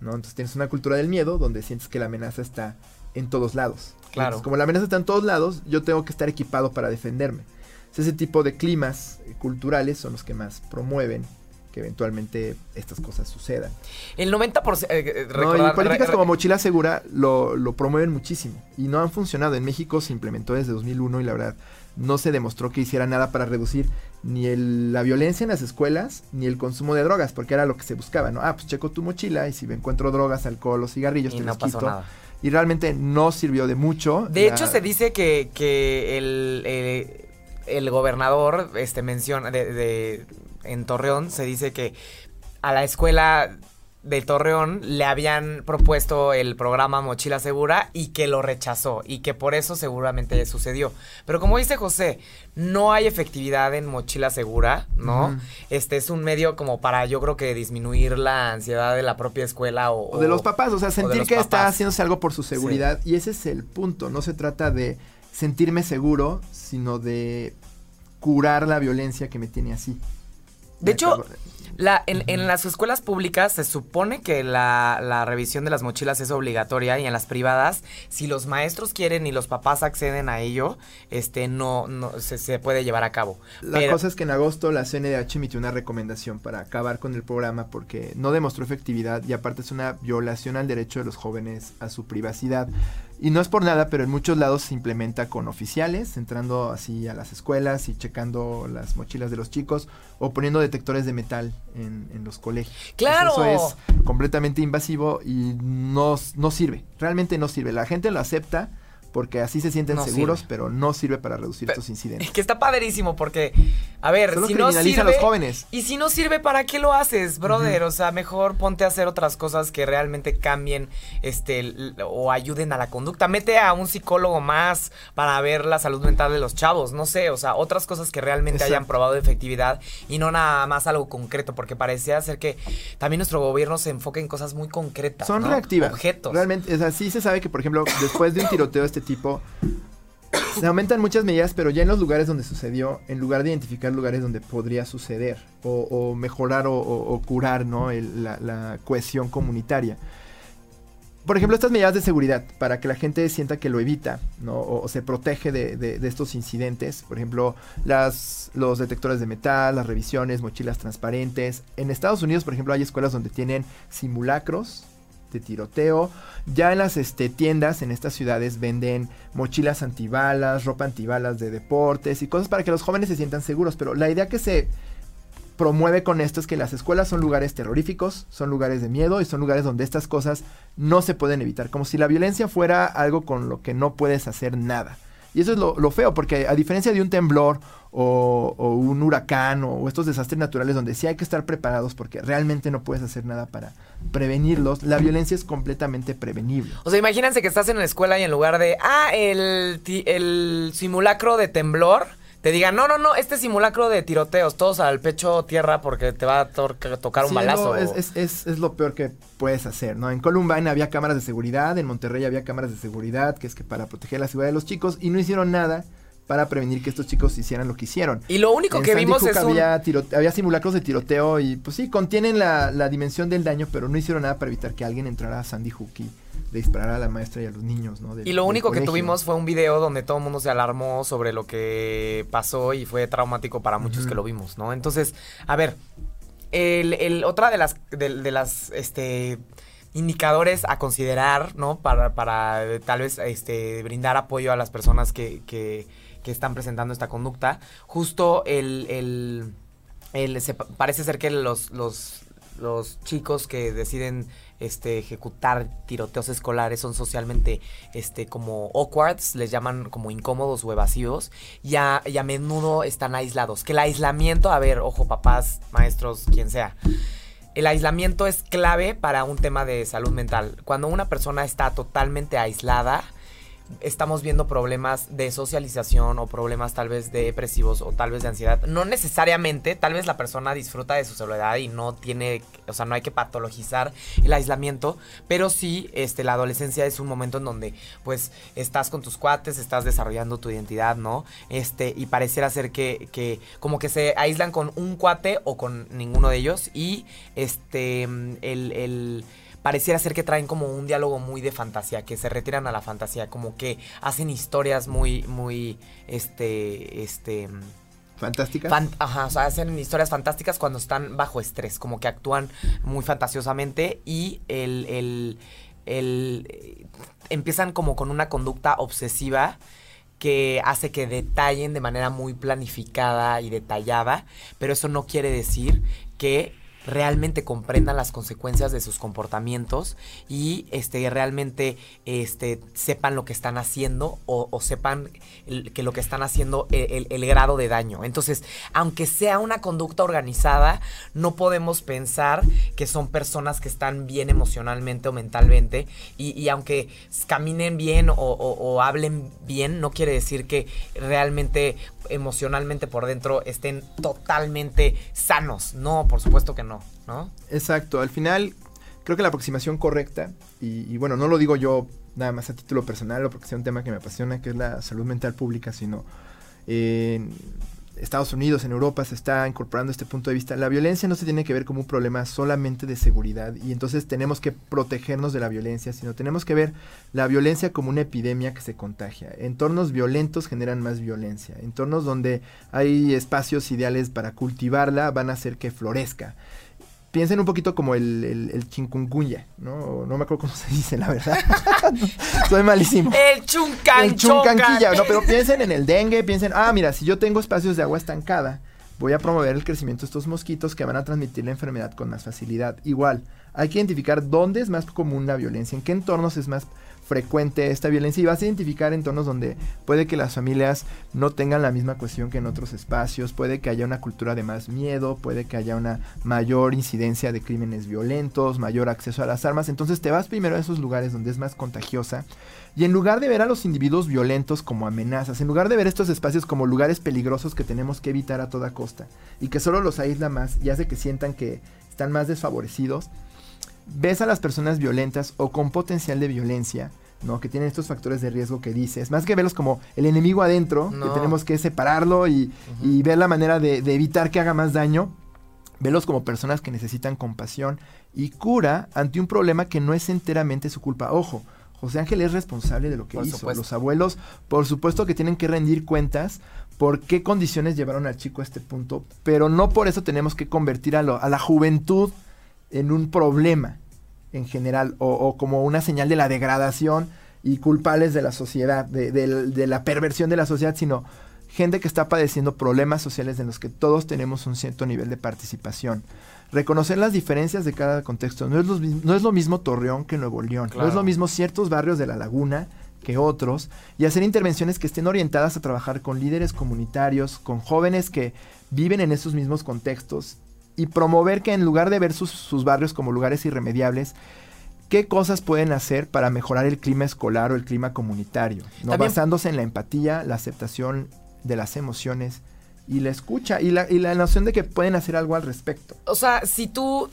¿no? Entonces tienes una cultura del miedo donde sientes que la amenaza está en todos lados. Claro. Entonces, como la amenaza está en todos lados, yo tengo que estar equipado para defenderme. Entonces, ese tipo de climas eh, culturales son los que más promueven que eventualmente estas cosas sucedan. El 90%. eh, eh, No, y políticas como Mochila Segura lo, lo promueven muchísimo y no han funcionado. En México se implementó desde 2001 y la verdad no se demostró que hiciera nada para reducir ni el- la violencia en las escuelas ni el consumo de drogas, porque era lo que se buscaba, ¿no? Ah, pues checo tu mochila y si me encuentro drogas, alcohol o cigarrillos, y te no los pasó quito. nada. Y realmente no sirvió de mucho. De La- hecho, se dice que, que el, eh, el gobernador este, menciona de, de- en Torreón, se dice que a la escuela de Torreón le habían propuesto el programa Mochila Segura y que lo rechazó y que por eso seguramente sucedió. Pero como dice José, no hay efectividad en Mochila Segura, ¿no? Este es un medio como para yo creo que disminuir la ansiedad de la propia escuela o, O de los papás, o sea, sentir que está haciéndose algo por su seguridad. Y ese es el punto. No se trata de sentirme seguro, sino de curar la violencia que me tiene así. De Me hecho, acabo- La, en, en las escuelas públicas se supone que la, la revisión de las mochilas es obligatoria y en las privadas, si los maestros quieren y los papás acceden a ello, este no, no se, se puede llevar a cabo. La Pero- cosa es que en agosto la CNDH emitió una recomendación para acabar con el programa porque no demostró efectividad y aparte es una violación al derecho de los jóvenes a su privacidad. Y no es por nada, pero en muchos lados se implementa con oficiales, entrando así a las escuelas y checando las mochilas de los chicos o poniendo detectores de metal en, en los colegios. ¡Claro! Eso es completamente invasivo y no, no sirve, realmente no sirve. La gente lo acepta porque así se sienten No seguros, sirve. pero no sirve para reducir Pe- estos incidentes. que está padrísimo porque, a ver, Solo si no sirve... a los jóvenes. Y si no sirve, ¿para qué lo haces, brother? O sea, mejor ponte a hacer otras cosas que realmente cambien este o ayuden a la conducta. Mete a un psicólogo más para ver la salud mental de los chavos, no sé, o sea, otras cosas que realmente Exacto. hayan probado efectividad y no nada más algo concreto, porque parecía ser que también nuestro gobierno se enfoca en cosas muy concretas. Son ¿no? reactivas. Objetos. Realmente, o sea, sí se sabe que, por ejemplo, después de un tiroteo de este tipo, se aumentan muchas medidas, pero ya en los lugares donde sucedió, en lugar de identificar lugares donde podría suceder, o, mejorar o, curar, ¿no? La, cohesión comunitaria. Por ejemplo, estas medidas de seguridad, para que la gente sienta que lo evita, ¿no? O, se protege de, estos incidentes. Por ejemplo, los detectores de metal, las revisiones, mochilas transparentes. En Estados Unidos, por ejemplo, hay escuelas donde tienen simulacros de tiroteo. Ya en las este, tiendas en estas ciudades venden mochilas antibalas, ropa antibalas de deportes y cosas para que los jóvenes se sientan seguros. Pero la idea que se promueve con esto es que las escuelas son lugares terroríficos, son lugares de miedo y son lugares donde estas cosas no se pueden evitar. Como si la violencia fuera algo con lo que no puedes hacer nada. Y eso es lo, feo, porque a diferencia de un temblor o, un huracán o, estos desastres naturales donde sí hay que estar preparados porque realmente no puedes hacer nada para prevenirlos, la violencia es completamente prevenible. O sea, imagínense que estás en la escuela y en lugar de, ah, el, el simulacro de temblor, te digan, no, no, no, este simulacro de tiroteos, todos al pecho tierra porque te va a tocar un Sí, balazo. no, es, es- es- es lo peor que puedes hacer, ¿no? En Columbine había cámaras de seguridad, en Monterrey había cámaras de seguridad, que es que para proteger la seguridad de los chicos, y no hicieron nada para prevenir que estos chicos hicieran lo que hicieron. Y lo único En que vimos es un... había, tiro- había simulacros de tiroteo y pues sí, contienen la, la dimensión del daño, pero no hicieron nada para evitar que alguien entrara a Sandy Hook y le disparara a la maestra y a los niños, ¿no? Del- Y lo único que tuvimos fue un video donde todo el mundo se alarmó sobre lo que pasó y fue traumático para muchos que lo vimos, ¿no? Entonces, a ver, el, el- otra de las, de, de las, este, indicadores a considerar, ¿no? Para, para eh, tal vez, este, brindar apoyo a las personas que, que, que están presentando esta conducta. Justo el, el, el- se pa- parece ser que los, los, los chicos que deciden este, ejecutar tiroteos escolares son socialmente este, como awkwards, les llaman como incómodos o evasivos, y a, y a menudo están aislados. Que el aislamiento, a ver, ojo, papás, maestros, quien sea. El aislamiento es clave para un tema de salud mental. Cuando una persona está totalmente aislada, estamos viendo problemas de socialización o problemas tal vez de depresivos o tal vez de ansiedad. No necesariamente, tal vez la persona disfruta de su soledad y no tiene, o sea, no hay que patologizar el aislamiento, pero sí, este, la adolescencia es un momento en donde, pues, estás con tus cuates, estás desarrollando tu identidad, ¿no? Este, y pareciera ser que, que como que se aíslan con un cuate o con ninguno de ellos y, este, el, el pareciera ser que traen como un diálogo muy de fantasía, que se retiran a la fantasía, como que hacen historias muy, muy, este, este... Fantásticas. ajá, o sea, hacen historias fantásticas cuando están bajo estrés, como que actúan muy fantasiosamente y el, el, el, eh, empiezan como con una conducta obsesiva que hace que detallen de manera muy planificada y detallada, pero eso no quiere decir que realmente comprendan las consecuencias de sus comportamientos y este, realmente este, sepan lo que están haciendo o, sepan que lo que están haciendo e, el, grado de daño. Entonces, aunque sea una conducta organizada, no podemos pensar que son personas que están bien emocionalmente o mentalmente y, aunque caminen bien o hablen bien, no quiere decir que realmente emocionalmente por dentro estén totalmente sanos. No, por supuesto que no, ¿no? Exacto, al final creo que la aproximación correcta, y, bueno, no lo digo yo nada más a título personal o porque sea un tema que me apasiona, que es la salud mental pública, sino Estados Unidos, en Europa, se está incorporando este punto de vista. La violencia no se tiene que ver como un problema solamente de seguridad y entonces tenemos que protegernos de la violencia, sino tenemos que ver la violencia como una epidemia que se contagia. Entornos violentos generan más violencia. Entornos donde hay espacios ideales para cultivarla van a hacer que florezca piensen un poquito como el, el, el chinkungunya, ¿no? No me acuerdo cómo se dice, la verdad. *laughs* Soy malísimo. El chuncan, El chuncanquilla, no, pero piensen en el dengue, piensen, ah, mira, si yo tengo espacios de agua estancada, voy a promover el crecimiento de estos mosquitos que van a transmitir la enfermedad con más facilidad. Igual, hay que identificar dónde es más común la violencia, en qué entornos es más frecuente esta violencia y vas a identificar entornos donde puede que las familias no tengan la misma cuestión que en otros espacios, puede que haya una cultura de más miedo, puede que haya una mayor incidencia de crímenes violentos, mayor acceso a las armas, entonces te vas primero a esos lugares donde es más contagiosa y en lugar de ver a los individuos violentos como amenazas, en lugar de ver estos espacios como lugares peligrosos que tenemos que evitar a toda costa y que solo los aísla más y hace que sientan que están más desfavorecidos, ves a las personas violentas o con potencial de violencia, ¿no? Que tienen estos factores de riesgo que dices, más que verlos como el enemigo adentro, que tenemos que separarlo y, ver la manera de, evitar que haga más daño, velos como personas que necesitan compasión y cura ante un problema que no es enteramente su culpa. Ojo, José Ángel es responsable de lo que hizo. Los abuelos, por supuesto que tienen que rendir cuentas por qué condiciones llevaron al chico a este punto, pero no por eso tenemos que convertir a la juventud en un problema en general o, como una señal de la degradación y culpables de la sociedad, de, la perversión de la sociedad, sino gente que está padeciendo problemas sociales en los que todos tenemos un cierto nivel de participación. Reconocer las diferencias de cada contexto. No es lo, no es lo mismo Torreón que Nuevo León. No es lo mismo ciertos barrios de la laguna que otros. Y hacer intervenciones que estén orientadas a trabajar con líderes comunitarios, con jóvenes que viven en esos mismos contextos y promover que en lugar de ver sus, barrios como lugares irremediables, qué cosas pueden hacer para mejorar el clima escolar o el clima comunitario, ¿no? basándose en la empatía, la aceptación de las emociones y la escucha y la, y la noción de que pueden hacer algo al respecto. O sea, si tú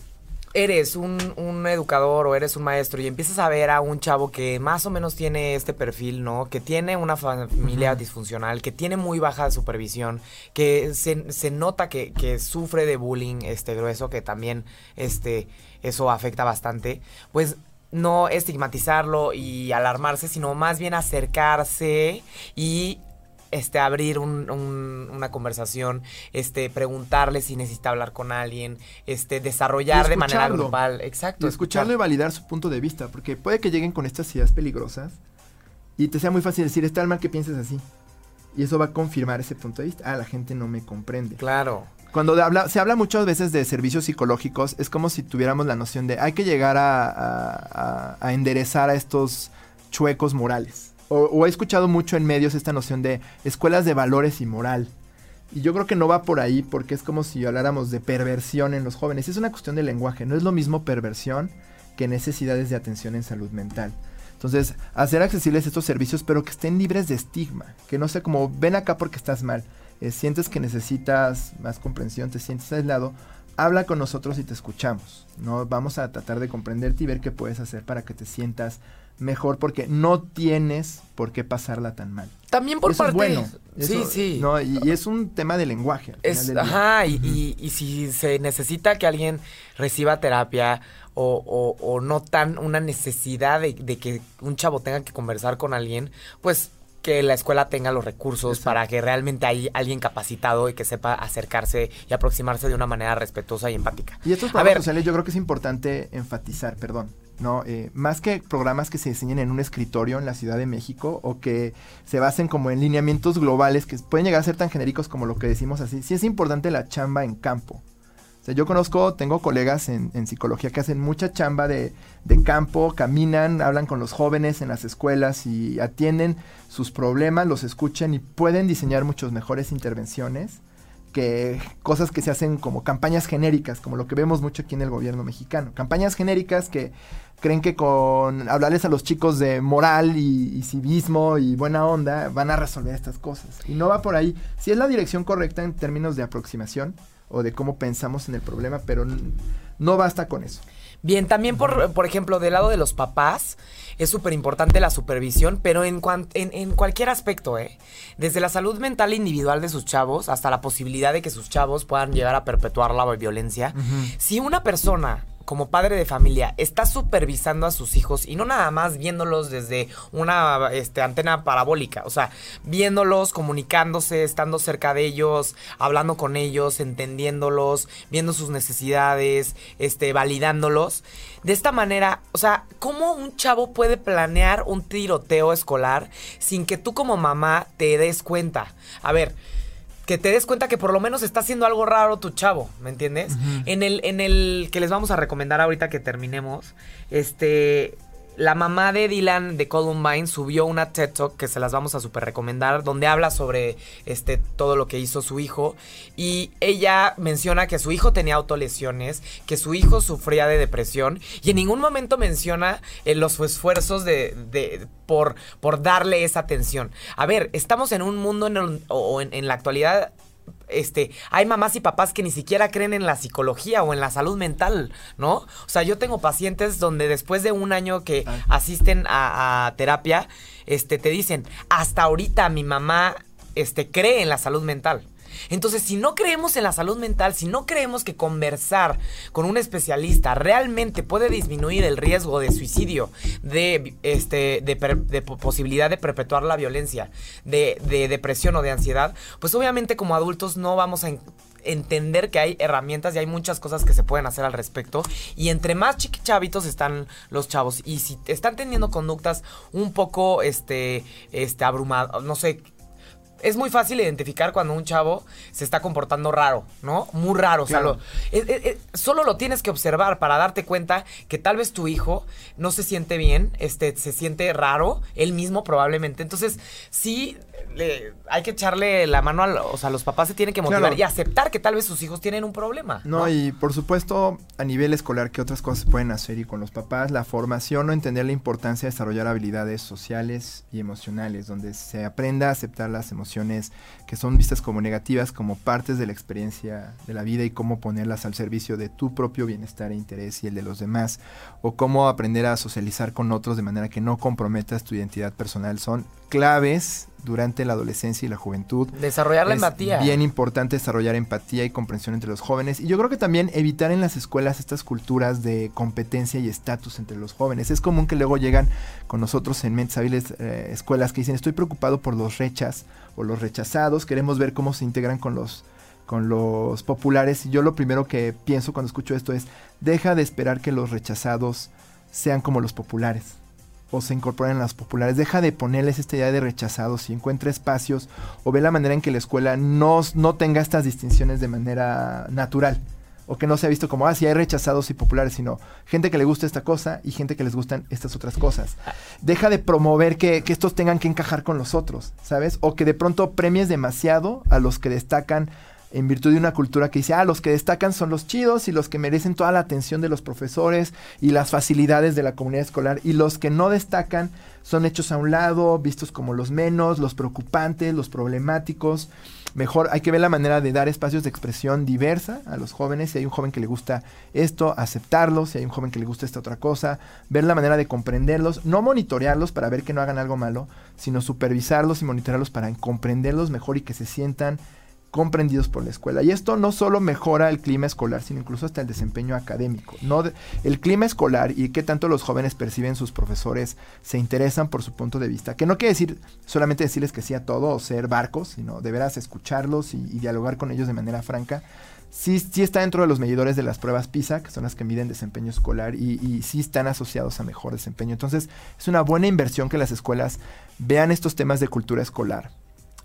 eres un, educador o eres un maestro y empiezas a ver a un chavo que más o menos tiene este perfil, ¿no? Que tiene una familia disfuncional, que tiene muy baja supervisión, que se, nota que, que, sufre de bullying este grueso, que también este, eso afecta bastante, pues no estigmatizarlo y alarmarse, sino más bien acercarse y este, abrir una conversación, este, preguntarle si necesita hablar con alguien, este, desarrollar de manera grupal. Exacto. Y escucharlo y validar su punto de vista, porque puede que lleguen con estas ideas peligrosas y te sea muy fácil decir, está mal que pienses así. Y eso va a confirmar ese punto de vista. Ah, la gente no me comprende. Claro. Cuando se habla muchas veces de servicios psicológicos, es como si tuviéramos la noción de hay que llegar a enderezar a estos chuecos morales o, he escuchado mucho en medios esta noción de escuelas de valores y moral. Y yo creo que no va por ahí porque es como si habláramos de perversión en los jóvenes. Es una cuestión de lenguaje, no es lo mismo perversión que necesidades de atención en salud mental. Entonces, hacer accesibles estos servicios, pero que estén libres de estigma. Que no sea como, ven acá porque estás mal. Eh, sientes que necesitas más comprensión, te sientes aislado, habla con nosotros y te escuchamos. ¿no? Vamos a tratar de comprenderte y ver qué puedes hacer para que te sientas mejor porque no tienes por qué pasarla tan mal. También por parte... bueno. sí, sí. No, y, es un tema de lenguaje. Es, ajá, y, y, si se necesita que alguien reciba terapia o, o, no tan una necesidad de, de, que un chavo tenga que conversar con alguien, pues que la escuela tenga los recursos para que realmente hay alguien capacitado y que sepa acercarse y aproximarse de una manera respetuosa y empática. Y estos programas sociales yo creo que es importante enfatizar, perdón, Eh, más que programas que se diseñen en un escritorio en la Ciudad de México o que se basen como en lineamientos globales que pueden llegar a ser tan genéricos como lo que decimos así, sí es importante la chamba en campo yo conozco, tengo colegas en, psicología que hacen mucha chamba de, campo, caminan, hablan con los jóvenes en las escuelas y atienden sus problemas, los escuchan y pueden diseñar muchas mejores intervenciones que cosas que se hacen como campañas genéricas, como lo que vemos mucho aquí en el gobierno mexicano. Campañas genéricas que creen que con hablarles a los chicos de moral y, y, civismo y buena onda van a resolver estas cosas. Y no va por ahí. Si es la dirección correcta en términos de aproximación, o de cómo pensamos en el problema, pero no basta con eso. Bien, también por, por ejemplo, del lado de los papás, es súper importante la supervisión, pero en, en, cualquier aspecto, ¿eh? Desde la salud mental individual de sus chavos hasta la posibilidad de que sus chavos puedan llegar a perpetuar la violencia. Si una persona como padre de familia está supervisando a sus hijos y no nada más viéndolos desde una este, antena parabólica, o sea, viéndolos, comunicándose, estando cerca de ellos, hablando con ellos, entendiéndolos, viendo sus necesidades, este, validándolos. De esta manera, o sea, ¿cómo un chavo puede planear un tiroteo escolar sin que tú como mamá te des cuenta? A ver, que te des cuenta que por lo menos está haciendo algo raro tu chavo, ¿me entiendes? En el en el que les vamos a recomendar ahorita que terminemos, este la mamá de Dylan de Columbine subió una TED Talk que se las vamos a super recomendar, donde habla sobre este, todo lo que hizo su hijo. Y ella menciona que su hijo tenía autolesiones, que su hijo sufría de depresión, y en ningún momento menciona eh, los esfuerzos de, de, por, por darle esa atención. A ver, estamos en un mundo en, o en la actualidad este, hay mamás y papás que ni siquiera creen en la psicología o en la salud mental, ¿no? O sea, yo tengo pacientes donde después de un año que asisten a, a, terapia, este, te dicen, hasta ahorita mi mamá, este, cree en la salud mental. Entonces, si no creemos en la salud mental, si no creemos que conversar con un especialista realmente puede disminuir el riesgo de suicidio, de, este, de, posibilidad de perpetuar la violencia, de, depresión o de ansiedad, pues obviamente como adultos no vamos a entender que hay herramientas y hay muchas cosas que se pueden hacer al respecto. Y entre más chavitos están los chavos y si están teniendo conductas un poco este, este abrumadas, no sé, es muy fácil identificar cuando un chavo se está comportando raro, ¿no? Muy raro. O sea, solo lo tienes que observar para darte cuenta que tal vez tu hijo no se siente bien, este, se siente raro, él mismo probablemente. Entonces, sí, hay que echarle la mano a, o sea, los papás se tienen que motivar y aceptar que tal vez sus hijos tienen un problema. ¿no? y por supuesto, a nivel escolar, ¿qué otras cosas se pueden hacer? Y con los papás, la formación o entender la importancia de desarrollar habilidades sociales y emocionales, donde se aprenda a aceptar las emociones que son vistas como negativas, como partes de la experiencia de la vida y cómo ponerlas al servicio de tu propio bienestar e interés y el de los demás, o cómo aprender a socializar con otros de manera que no comprometas tu identidad personal, son claves durante la adolescencia y la juventud. Desarrollar la empatía. Bien importante desarrollar empatía y comprensión entre los jóvenes. Y yo creo que también evitar en las escuelas estas culturas de competencia y estatus entre los jóvenes. Es común que luego llegan con nosotros en mentes hábiles eh, escuelas que dicen estoy preocupado por los rechas o los rechazados. Queremos ver cómo se integran con los con los populares. Y yo lo primero que pienso cuando escucho esto es, deja de esperar que los rechazados sean como los populares o se incorporen en las populares. Deja de ponerles esta idea de rechazados y encuentra espacios o ve la manera en que la escuela no, no tenga estas distinciones de manera natural. O que no se visto como, ah, hay rechazados y populares, sino gente que le gusta esta cosa y gente que les gustan estas otras cosas. Deja de promover que, que estos tengan que encajar con los otros, ¿sabes? O que de pronto premies demasiado a los que destacan en virtud de una cultura que dice, ah, los que destacan son los chidos y los que merecen toda la atención de los profesores y las facilidades de la comunidad escolar y los que no destacan son hechos a un lado, vistos como los menos, los preocupantes, los problemáticos. Mejor hay que ver la manera de dar espacios de expresión diversa a los jóvenes. Si hay un joven que le gusta esto, aceptarlo. Si hay un joven que le gusta esta otra cosa, ver la manera de comprenderlos. No monitorearlos para ver que no hagan algo malo, sino supervisarlos y monitorearlos para comprenderlos mejor y que se sientan comprendidos por la escuela. Y esto no solo mejora el clima escolar, sino incluso hasta el desempeño académico. No el clima escolar y qué tanto los jóvenes perciben sus profesores se interesan por su punto de vista. Que no quiere decir solamente decirles que sí a todo o ser barcos, sino de veras escucharlos y, dialogar con ellos de manera franca. Sí, sí, está dentro de los medidores de las pruebas PISA, que son las que miden desempeño escolar, y, y, sí están asociados a mejor desempeño. Entonces, es una buena inversión que las escuelas vean estos temas de cultura escolar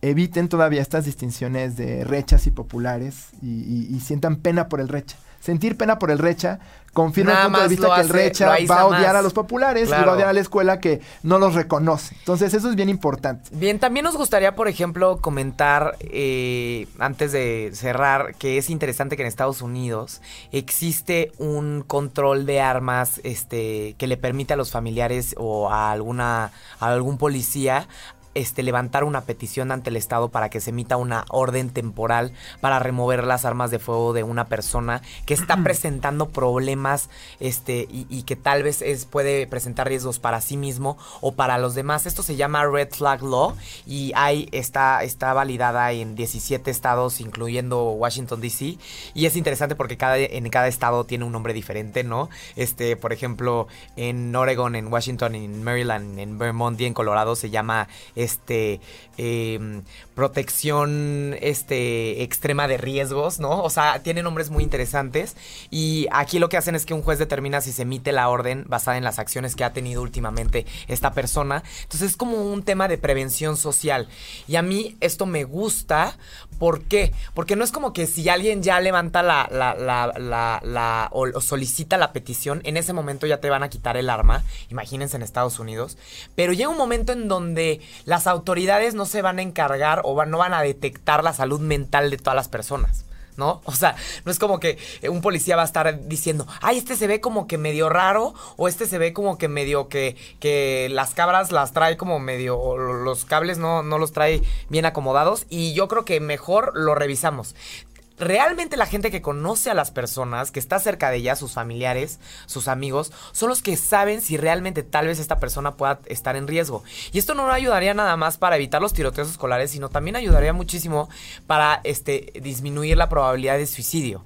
eviten todavía estas distinciones de rechas y populares y, sientan pena por el recha. Sentir pena por el recha confirma el punto de vista que el recha va a odiar a los populares y va a odiar a la escuela que no los reconoce. Entonces eso es bien importante. Bien, también nos gustaría, por ejemplo, comentar eh, antes de cerrar que es interesante que en Estados Unidos existe un control de armas este, que le permite a los familiares o a alguna a algún policía este, levantar una petición ante el Estado para que se emita una orden temporal para remover las armas de fuego de una persona que está presentando problemas este, y, que tal vez es, puede presentar riesgos para sí mismo o para los demás. Esto se llama Red Flag Law y hay, está, está validada en 17 estados, incluyendo Washington, D.C. Y es interesante porque cada, en cada estado tiene un nombre diferente, ¿no? Este, por ejemplo, en Oregon, en Washington, en Maryland, en Vermont y en Colorado se llama este, em, protección este, extrema de riesgos, ¿no? O sea, tiene nombres muy interesantes. Y aquí lo que hacen es que un juez determina si se emite la orden basada en las acciones que ha tenido últimamente esta persona. Entonces es como un tema de prevención social. Y a mí esto me gusta. ¿Por qué? Porque no es como que si alguien ya levanta la, la, la, la o solicita la petición, en ese momento ya te van a quitar el arma. Imagínense en Estados Unidos. Pero llega un momento en donde las autoridades no se van a encargar o no van a detectar la salud mental de todas las personas. ¿no? O sea, no es como que un policía va a estar diciendo, ay, este se ve como que medio raro, o este se ve como que medio que, que las cabras las trae como medio, o los cables no, no los trae bien acomodados, y yo creo que mejor lo revisamos realmente la gente que conoce a las personas, que está cerca de ellas, sus familiares, sus amigos, son los que saben si realmente tal vez esta persona pueda estar en riesgo. Y esto no ayudaría nada más para evitar los tiroteos escolares, sino también ayudaría muchísimo para este, disminuir la probabilidad de suicidio.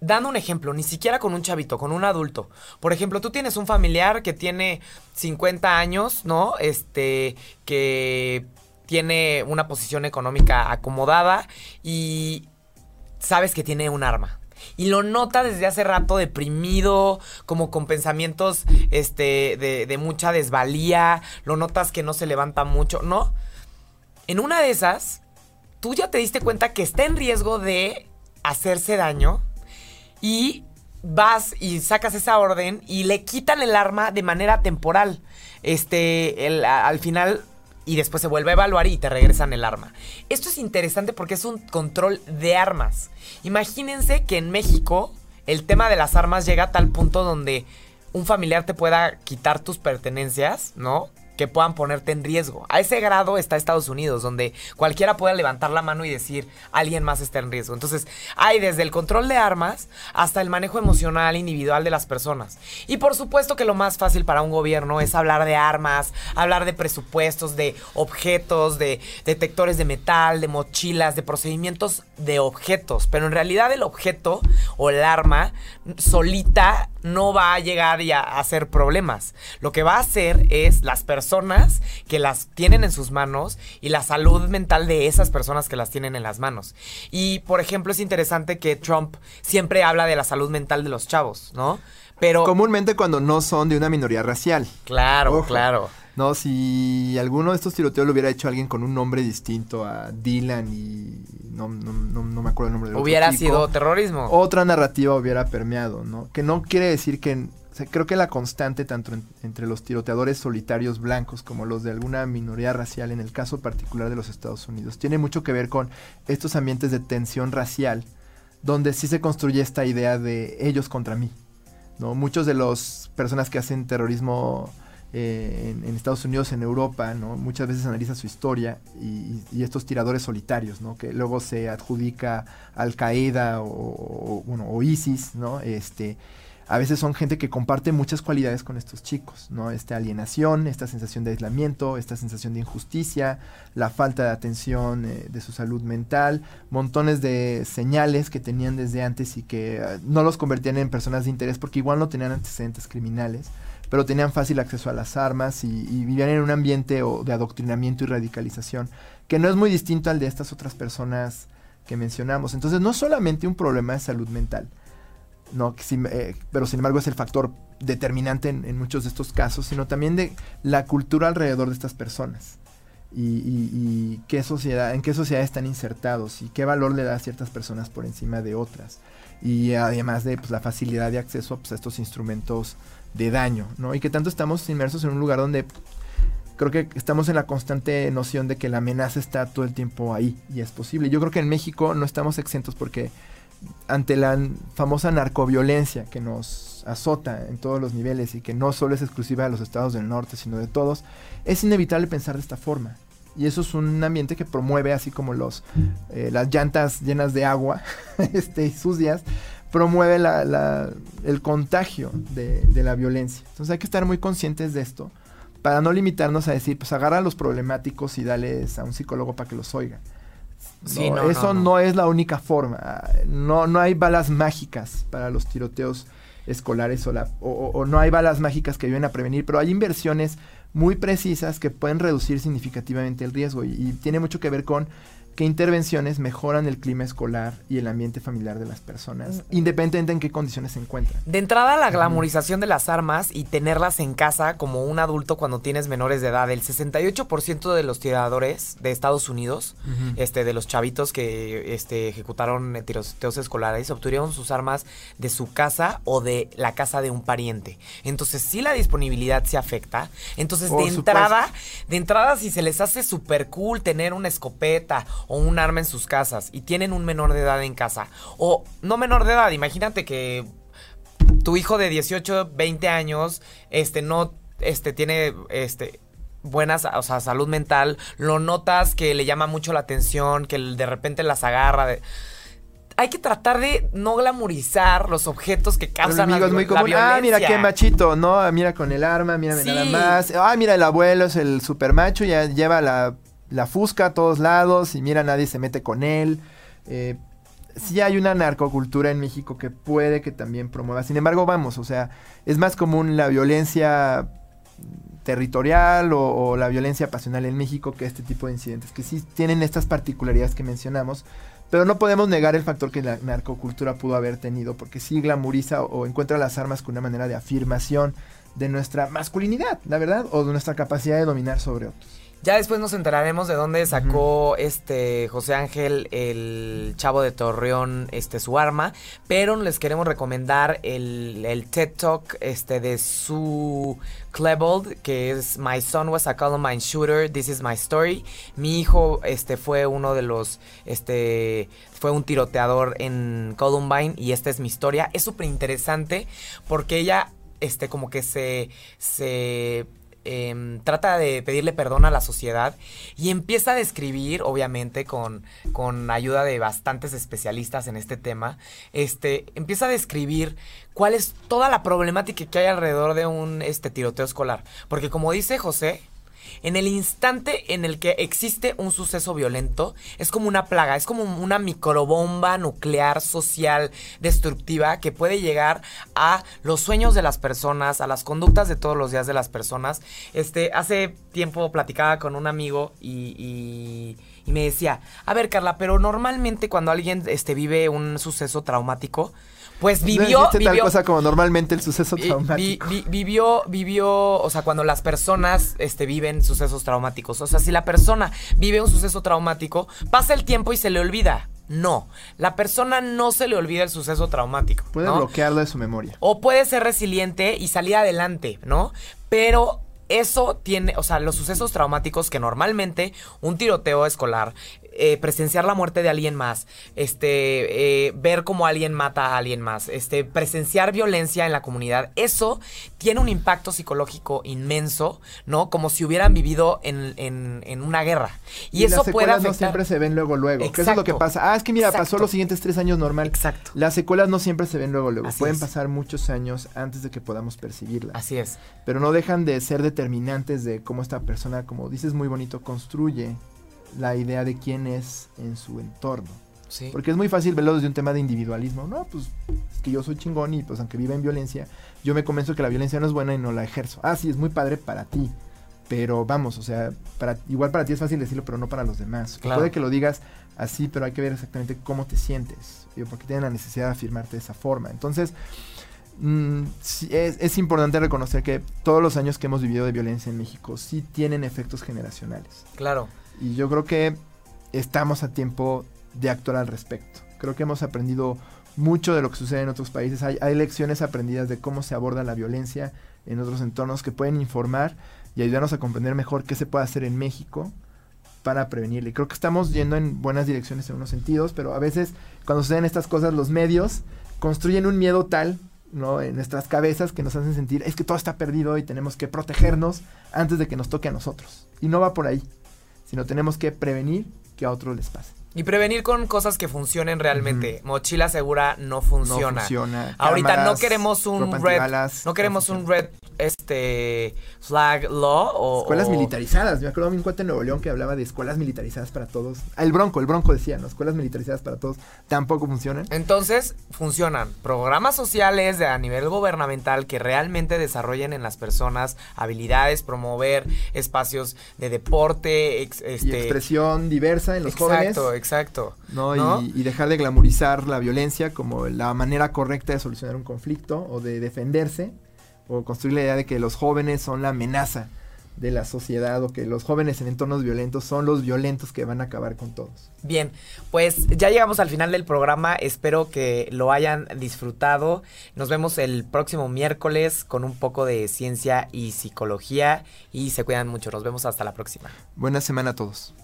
Dando un ejemplo, ni siquiera con un chavito, con un adulto. Por ejemplo, tú tienes un familiar que tiene 50 años, ¿no? Este, que tiene una posición económica acomodada y sabes que tiene un arma. Y lo nota desde hace rato deprimido, como con pensamientos este, de, de mucha desvalía. Lo notas que no se levanta mucho, ¿no? En una de esas, tú ya te diste cuenta que está en riesgo de hacerse daño y vas y sacas esa orden y le quitan el arma de manera temporal. Este, el, al final y después se vuelve a evaluar y te regresan el arma. Esto es interesante porque es un control de armas. Imagínense que en México el tema de las armas llega a tal punto donde un familiar te pueda quitar tus pertenencias, ¿no? Que puedan ponerte en riesgo. A ese grado está Estados Unidos, donde cualquiera pueda levantar la mano y decir alguien más está en riesgo. Entonces, hay desde el control de armas hasta el manejo emocional individual de las personas. Y por supuesto que lo más fácil para un gobierno es hablar de armas, hablar de presupuestos, de objetos, de detectores de metal, de mochilas, de procedimientos de objetos. Pero en realidad el objeto o el arma solita no va a llegar y a hacer problemas. Lo que va a hacer es las personas que las tienen en sus manos y la salud mental de esas personas que las tienen en las manos. Y, por ejemplo, es interesante que Trump siempre habla de la salud mental de los chavos, ¿no? Pero... Comúnmente cuando no son de una minoría racial. Claro, claro. No, si alguno de estos tiroteos lo hubiera hecho alguien con un nombre distinto a Dylan y no, no, no, me acuerdo el nombre del Hubiera sido terrorismo. Otra narrativa hubiera permeado, ¿no? Que no quiere decir que... creo que la constante tanto entre los tiroteadores solitarios blancos como los de alguna minoría racial, en el caso particular de los Estados Unidos, tiene mucho que ver con estos ambientes de tensión racial, donde sí se construye esta idea de ellos contra mí. ¿no? Muchos de las personas que hacen terrorismo eh, en, Estados Unidos, en Europa, ¿no? Muchas veces analiza su historia y, estos tiradores solitarios, ¿no? Que luego se adjudica Al Qaeda o ISIS, ¿no? Este, a veces son gente que comparte muchas cualidades con estos chicos, ¿no? Esta alienación, esta sensación de aislamiento, esta sensación de injusticia, la falta de atención eh, de su salud mental, montones de señales que tenían desde antes y que eh, no los convertían en personas de interés porque igual no tenían antecedentes criminales, pero tenían fácil acceso a las armas y, vivían en un ambiente de adoctrinamiento y radicalización que no es muy distinto al de estas otras personas que mencionamos. Entonces no solamente un problema de salud mental, no, eh, pero sin embargo es el factor determinante en, muchos de estos casos, sino también de la cultura alrededor de estas personas. Y, qué sociedad, en qué sociedad están insertados y qué valor le da a ciertas personas por encima de otras. Y además de pues, la facilidad de acceso pues, a estos instrumentos de daño, ¿no? Y que tanto estamos inmersos en un lugar donde creo que estamos en la constante noción de que la amenaza está todo el tiempo ahí y es posible. Yo creo que en México no estamos exentos porque ante la famosa narcoviolencia que nos azota en todos los niveles y que no solo es exclusiva de los estados del norte, sino de todos, es inevitable pensar de esta forma. Y eso es un ambiente que promueve, así como los, eh, las llantas llenas de agua *laughs* este, y sucias, promueve el contagio de, de, la violencia. Entonces hay que estar muy conscientes de esto para no limitarnos a decir, pues agarra a los problemáticos y dales a un psicólogo para que los oiga eso no, es la única forma. No, no hay balas mágicas para los tiroteos escolares o, o, no hay balas mágicas que ayuden a prevenir, pero hay inversiones muy precisas que pueden reducir significativamente el riesgo y tiene mucho que ver con qué intervenciones mejoran el clima escolar y el ambiente familiar de las personas, mm. independientemente en qué condiciones se encuentran. De entrada, la glamorización de las armas y tenerlas en casa como un adulto cuando tienes menores de edad. El 68% de los tiradores de Estados Unidos, este, de los chavitos que este, ejecutaron tiroteos escolares, obtuvieron sus armas de su casa o de la casa de un pariente. Entonces, si la disponibilidad se afecta. Entonces, de entrada, de entrada, si se les hace súper cool tener una escopeta o un arma en sus casas y tienen un menor de edad en casa, o no menor de edad, imagínate que tu hijo de 18, 20 años, este, no, este, tiene, este, buenas, o sea, salud mental, lo notas que le llama mucho la atención, que de repente las agarra de hay que tratar de no glamorizar los objetos que causan la, muy Ah, mira qué machito, ¿no? Mira con el arma, mira nada más. Ah, mira el abuelo es el super macho, ya lleva la la fusca a todos lados y mira, nadie se mete con él. Eh, sí hay una narcocultura en México que puede que también promueva. Sin embargo, vamos, o sea, es más común la violencia territorial o, la violencia pasional en México que este tipo de incidentes, que sí tienen estas particularidades que mencionamos, pero no podemos negar el factor que la narcocultura pudo haber tenido, porque sí glamuriza o encuentra las armas con una manera de afirmación de nuestra masculinidad, la verdad, o de nuestra capacidad de dominar sobre otros. Ya después nos enteraremos de dónde sacó este José Ángel, el chavo de Torreón, este su arma. Pero les queremos recomendar el, TED Talk este, de su Klebold, que es My son was a Columbine shooter, this is my story. Mi hijo este, fue uno de los, este, fue un tiroteador en Columbine y esta es mi historia. Es súper interesante porque ella, este, como que se, se Em, trata de pedirle perdón a la sociedad y empieza a describir, obviamente, con, con ayuda de bastantes especialistas en este tema, este, empieza a describir cuál es toda la problemática que hay alrededor de un este, tiroteo escolar. Porque como dice José, en el instante en el que existe un suceso violento, es como una plaga, es como una microbomba nuclear social destructiva que puede llegar a los sueños de las personas, a las conductas de todos los días de las personas. Este, hace tiempo platicaba con un amigo y, y me decía, a ver Carla, pero normalmente cuando alguien este, vive un suceso traumático, pues vivió. No tal cosa como normalmente el suceso traumático. vivió, vivió, o sea, cuando las personas este, viven sucesos traumáticos. O sea, si la persona vive un suceso traumático, pasa el tiempo y se le olvida. No, la persona no se le olvida el suceso traumático. Puede bloquearlo de su memoria. O puede ser resiliente y salir adelante, ¿no? Pero eso tiene, o sea, los sucesos traumáticos que normalmente un tiroteo escolar eh, presenciar la muerte de alguien más, este, eh, ver cómo alguien mata a alguien más, este, presenciar violencia en la comunidad, eso tiene un impacto psicológico inmenso, ¿no? Como si hubieran vivido en, una guerra. Y, eso las puede afectar. no siempre se ven luego, luego. eso es lo que pasa. Ah, es que mira, pasó los siguientes tres años normal. Exacto. Las secuelas no siempre se ven luego, luego. Pueden pasar muchos años antes de que podamos percibirlas. Así es. Pero no dejan de ser determinantes de cómo esta persona, como dices muy bonito, construye la idea de quién es en su entorno. Sí. Porque es muy fácil verlo desde un tema de individualismo. No, pues es que yo soy chingón y pues aunque viva en violencia, yo me convenzo que la violencia no es buena y no la ejerzo. Ah, sí, es muy padre para ti. Pero vamos, o sea, para, igual para ti es fácil decirlo, pero no para los demás. Puede que lo digas así, pero hay que ver exactamente cómo te sientes. Porque tienen la necesidad de afirmarte de esa forma. Entonces, mm, es, es, importante reconocer que todos los años que hemos vivido de violencia en México sí tienen efectos generacionales. Claro. Y yo creo que estamos a tiempo de actuar al respecto. Creo que hemos aprendido mucho de lo que sucede en otros países. Hay, hay lecciones aprendidas de cómo se aborda la violencia en otros entornos que pueden informar y ayudarnos a comprender mejor qué se puede hacer en México para prevenirle. Creo que estamos yendo en buenas direcciones en unos sentidos, pero a veces cuando suceden estas cosas los medios construyen un miedo tal ¿no? en nuestras cabezas que nos hacen sentir es que todo está perdido y tenemos que protegernos antes de que nos toque a nosotros. Y no va por ahí sino tenemos que prevenir que a otros les pase. Y prevenir con cosas que funcionen realmente. Mochila segura no funciona. No funciona. Ahorita no queremos un red. no queremos un red este flag law o escuelas militarizadas. Me acuerdo de un cuate en Nuevo León que hablaba de escuelas militarizadas para todos. El Bronco, el Bronco decía, ¿no? Escuelas militarizadas para todos tampoco funcionan. Entonces, funcionan programas sociales de a nivel gubernamental que realmente desarrollen en las personas habilidades, promover espacios de deporte, este y expresión diversa en los jóvenes. Exacto, exacto. ¿no? Y, y dejar de glamorizar la violencia como la manera correcta de solucionar un conflicto o de defenderse o construir la idea de que los jóvenes son la amenaza de la sociedad o que los jóvenes en entornos violentos son los violentos que van a acabar con todos. Bien, pues ya llegamos al final del programa, espero que lo hayan disfrutado. Nos vemos el próximo miércoles con un poco de ciencia y psicología y se cuidan mucho. Nos vemos hasta la próxima. Buena semana a todos.